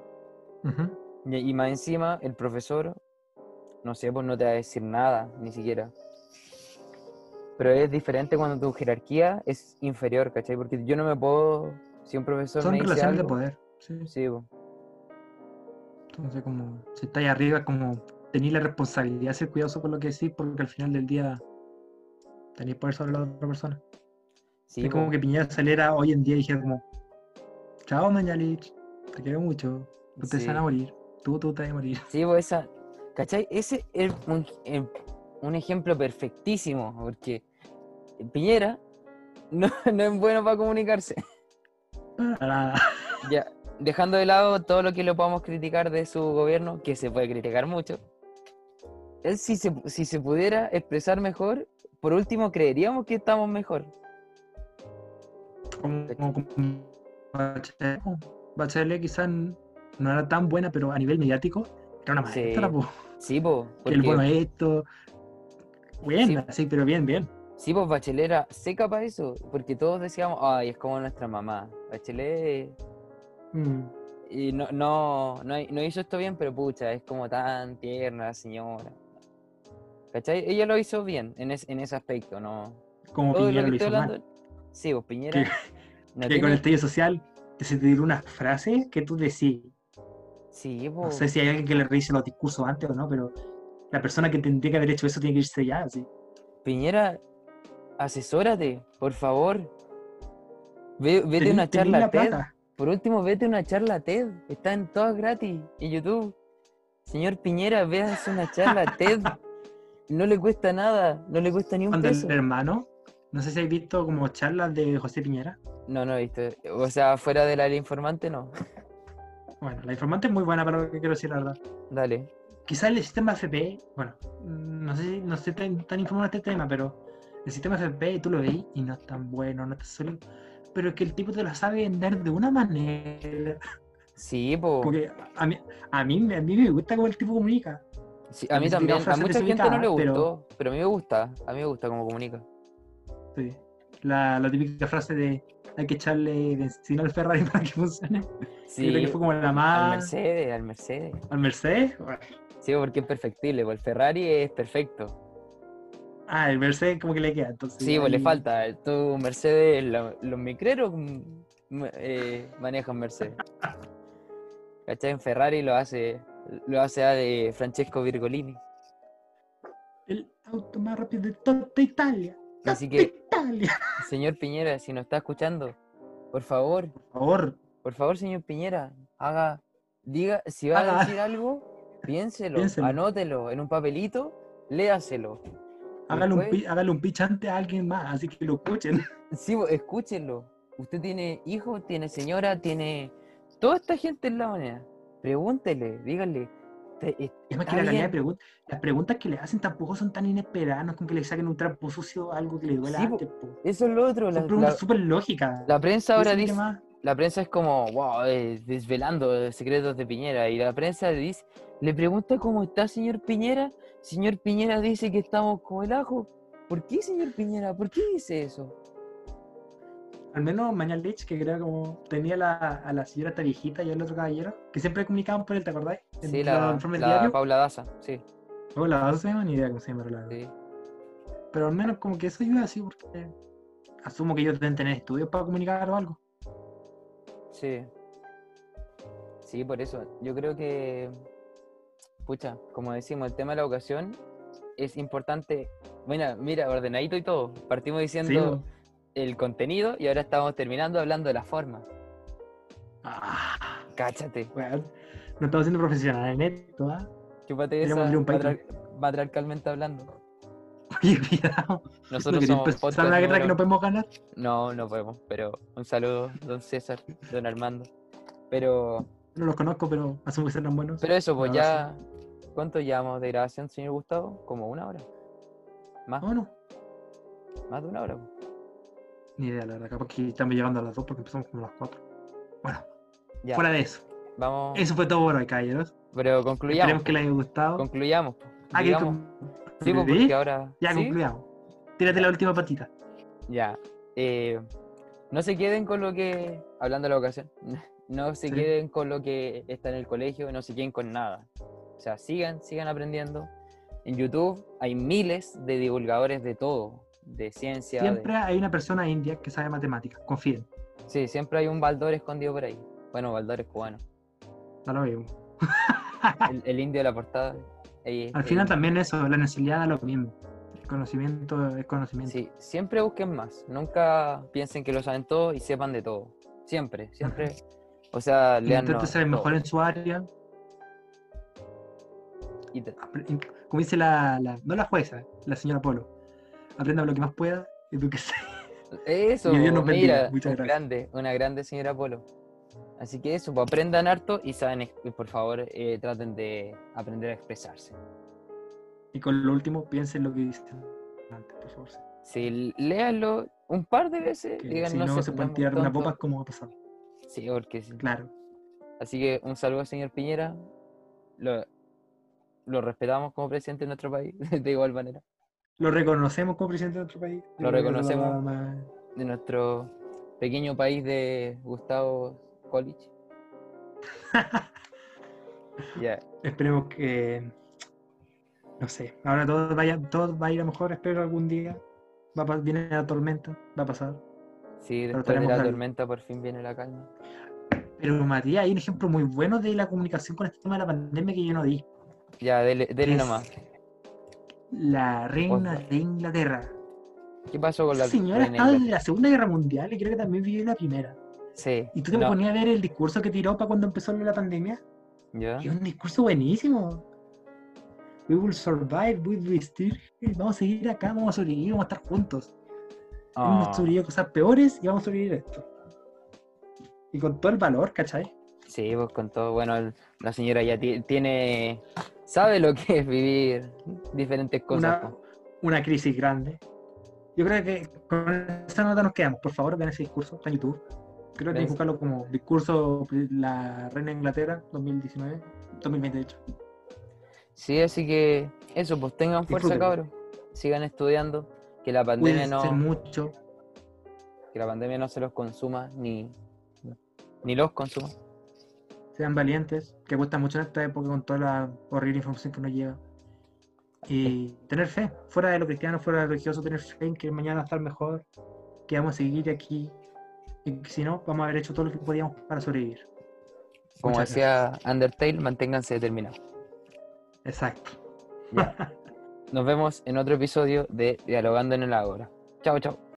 A: Y, y más encima, el profesor, no sé, pues no te va a decir nada, ni siquiera. Pero es diferente cuando tu jerarquía es inferior, ¿cachai? Porque yo no me puedo, si un profesor
B: Son
A: me dice
B: relaciones de
A: algo,
B: poder. Sí.
A: sí, po,
B: Entonces, como si estáis arriba, como tenéis la responsabilidad de ser cuidadoso con lo que decís, porque al final del día tenéis poder sobre la otra persona.
A: sí,
B: es como que Piñera saliera hoy en día y dijera como, chao Mañalich, te quiero mucho, ustedes se van a
A: sí.
B: morir, tú, tú te vas a morir.
A: Sí, pues esa, ¿cachai? Ese es un, em- un ejemplo perfectísimo, porque Piñera no, [laughs] no es bueno para comunicarse.
B: Para nada.
A: Ya, dejando de lado todo lo que le podamos criticar de su gobierno, que se puede criticar mucho, él si se, si se pudiera expresar mejor, por último creeríamos que estamos mejor.
B: Como, como, Bachelet, po. Bachelet quizás no era tan buena, pero a nivel mediático era una
A: Sí,
B: maestra, po.
A: Sí, pues, [laughs]
B: que el bueno esto. Buena, sí. pero bien, bien.
A: sí, pues Bachelet era seca para eso, porque todos decíamos, ay, es como nuestra mamá. Bachelet
B: Mm.
A: y no, no, no, no hizo esto bien, pero pucha, es como tan tierna la señora. ¿Cachai? Ella lo hizo bien en, es- en ese aspecto, ¿no?
B: Como
A: Todo lo
B: Piñera
A: que
B: lo hizo mal.
A: Sí, pues Piñera.
B: Que- [laughs]
A: no
B: que con el estallido social que se te dio una frase que tú decís.
A: Sí,
B: No
A: pues.
B: sé si hay alguien que le revise los discursos antes o no, pero la persona que tendría que haber hecho eso tiene que irse ya, así.
A: Piñera, asesórate, por favor. Ve- vete a una charla
B: la
A: TED.
B: plata.
A: Por último, vete a una charla TED. Están todas gratis en YouTube. Señor Piñera, véase una charla [laughs] TED. No le cuesta nada, no le cuesta ni un peso.
B: el hermano, no sé si habéis visto como charlas de José Piñera.
A: No, no he visto. O sea, fuera de la informante, no.
B: Bueno, la informante es muy buena para lo que quiero decir, la verdad.
A: Dale.
B: Quizás el sistema FP, bueno, mm, no sé si no estoy tan, tan informado de este tema, pero el sistema FP tú lo veis y no es tan bueno, no es tan sólido. Pero es que el tipo te la sabe vender de una manera.
A: Sí, po.
B: Porque a mí, a mí, a mí me gusta cómo el tipo comunica.
A: Sí, a mí también. A mucha gente no le
B: pero-
A: gustó, pero a mí me gusta. A mí me gusta cómo comunica.
B: Sí. La, la típica frase de hay que echarle benzina al Ferrari [laughs] para que funcione.
A: Sí,
B: Yo creo que fue como la
A: al
B: más.
A: Mercedes, al Mercedes.
B: ¿Al Mercedes? Bueno.
A: Sí, porque es perfectible, pues el Ferrari es perfecto.
B: Ah, el Mercedes como que le queda. Entonces,
A: Sí, pues le
B: ahí-
A: falta. Tu Mercedes, la- los micreros mm, eh, manejan Mercedes. [laughs] ¿Cachai? En Ferrari lo hace, lo hace a de Francesco Virgolini.
B: El auto más rápido de toda Italia.
A: Así que-
B: Italia. [laughs]
A: Señor Piñera, si nos está escuchando, por favor,
B: Por favor,
A: por favor, señor Piñera, haga, diga, si va a decir algo, piénselo,
B: Piénselo.
A: anótelo en un papelito, léaselo.
B: hágale un,
A: Después-
B: hágale un pitch antes a alguien más, así que lo escuchen. [laughs]
A: Sí, bo- escúchenlo. Usted tiene hijos, tiene señora, tiene toda esta gente en la moneda. Pregúntele, díganle. "Te- es-
B: más que la calidad de
A: bien".
B: preguntas. Las preguntas que le hacen tampoco son tan inesperadas, no es con que le saquen un trapo sucio algo que le duela
A: Sí,
B: antes.
A: Eso es lo otro.
B: Son
A: La,
B: preguntas súper lógicas.
A: la prensa ahora dice, la prensa es como, wow, eh, desvelando secretos de Piñera. Y la prensa le dice, le pregunta cómo está señor Piñera. Señor Piñera dice que estamos como el ajo. ¿Por qué, señor Piñera? ¿Por qué dice eso?
B: Al menos Mañal Lich, que creo como tenía la, a la señora esta viejita y al otro caballero, que siempre comunicaban por él, ¿te acordáis? En
A: Sí, la, la
B: diarios.
A: Paula Daza, sí,
B: Oh, la base se llama, ni idea cómo se llama, la-
A: sí.
B: Pero al menos como que eso ayuda así, porque asumo que ellos deben tener estudios para comunicar o algo.
A: Sí. Sí, por eso. Yo creo que, pucha, como decimos, el tema de la educación es importante. Bueno, mira, ordenadito y todo. Partimos diciendo el contenido y ahora estamos terminando hablando de la forma.
B: Ah,
A: Cáchate.
B: bueno, no estamos siendo profesionales en esto, ¿ah?
A: Chúpate esa
B: un
A: matriarcalmente hablando. [laughs]
B: Oye, cuidado.
A: Nosotros
B: ¿No
A: somos podcast
B: la guerra que no podemos ganar?
A: No, no podemos, pero un saludo, don César, don Armando. Pero,
B: No los conozco, pero asumo que serán buenos.
A: pero eso, pues ya. ¿Cuánto llevamos de grabación, señor Gustavo? Como una hora. Más,
B: No, no.
A: más de una hora.
B: Ni idea, la verdad. Capaz que estamos llegando a las 2 porque empezamos como a las 4. Bueno,
A: Ya,
B: fuera de eso.
A: vamos.
B: Eso fue todo por hoy, caballeros.
A: Pero concluyamos.
B: Esperemos que les haya gustado.
A: Concluyamos. po.
B: Ah, que con-
A: pues,
B: ¿Sí?
A: porque ahora.
B: Ya
A: ¿sí?
B: concluyamos. Tírate la última patita.
A: Ya. eh, no se queden con lo que. Hablando de la ocasión. [laughs] No se
B: Sí.
A: queden con lo que está en el colegio, no se queden con nada. O sea, sigan, sigan aprendiendo. En YouTube hay miles de divulgadores de todo, de ciencia. de-
B: Siempre hay una persona india que sabe matemáticas. Confíen.
A: Sí, siempre hay un Baldor escondido por ahí. Bueno, Baldor es cubano.
B: No lo mismo.
A: El, el indio de la portada. ahí-
B: Al
A: ahí-
B: final también eso, la necesidad da lo mismo. El conocimiento es conocimiento.
A: Sí, siempre busquen más. Nunca piensen que lo saben todo y sepan de todo. Siempre, siempre. O sea, lean.
B: Intenten ser mejor en su área. apre- Como dice la, la- no la jueza, la señora Polo. Aprenda lo que más pueda, edúquese.
A: Eso,
B: nos bendiga.
A: mira,
B: Muchas gracias.
A: grande, una grande señora Polo. Así que eso, pues aprendan harto y saben, y por favor, eh, traten de aprender a expresarse.
B: Y con lo último, piensen lo que dicen antes, por favor.
A: Si léanlo un par de veces, digan
B: si
A: no, sé,
B: se pueden tirar una
A: tonto".
B: popa, ¿cómo va a pasar?
A: Sí, porque sí.
B: Claro.
A: Así que un saludo, señor Piñera. Lo, lo respetamos como presidente de nuestro país, [laughs] de igual manera.
B: Lo reconocemos como presidente de nuestro país.
A: Lo reconocemos. De nuestro pequeño país de Gustavo College. [laughs] Ya,
B: Esperemos que. No sé. Ahora todo, vaya, todo va a ir a mejor, espero algún día. Va a, viene la tormenta, va a pasar.
A: sí, después de la tormenta por fin viene la calma.
B: Pero Matías, hay un ejemplo muy bueno de la comunicación con este tema de la pandemia que yo no di.
A: Ya, dele, dele
B: Es
A: nomás.
B: La reina de Inglaterra.
A: ¿Qué pasó con la
B: Esa señora
A: reina
B: estaba desde la Segunda Guerra Mundial y creo que también vivió la Primera.
A: Sí.
B: Y tú te
A: no,
B: ponías a ver el discurso que tiró para cuando empezó la pandemia.
A: ¿ya?
B: Y un discurso buenísimo. We will survive, we will still. Vamos a seguir acá, vamos a sobrevivir, vamos a estar juntos. Hemos
A: Ah,
B: sobrevivido a cosas peores y vamos a sobrevivir a esto. Y con todo el valor, ¿cachai?
A: sí, pues con todo. Bueno, el- la señora ya ti- tiene. Sabe lo que es vivir diferentes cosas.
B: Una, una crisis grande. Yo creo que con esa nota nos quedamos. Por favor, vean ese discurso, está en YouTube. Creo que hay que buscarlo como discurso la reina de Inglaterra 2019, 2020 de hecho.
A: Sí, así que eso, pues tengan fuerza, cabros. Sigan estudiando. Que la pandemia
B: Cuídense
A: no.
B: mucho.
A: Que la pandemia no se los consuma ni. Ni los consuma.
B: Sean valientes, que cuesta mucho en esta época con toda la horrible información que nos llega. Y tener fe, fuera de lo cristiano, fuera de lo religioso, tener fe en que mañana va a estar mejor, que vamos a seguir aquí. Y que si no, vamos a haber hecho todo lo que podíamos para sobrevivir.
A: Como
B: Muchas
A: decía Undertale, manténganse determinados.
B: Exacto.
A: Ya. [laughs] Nos vemos en otro episodio de Dialogando en el Ágora. Chao, chao.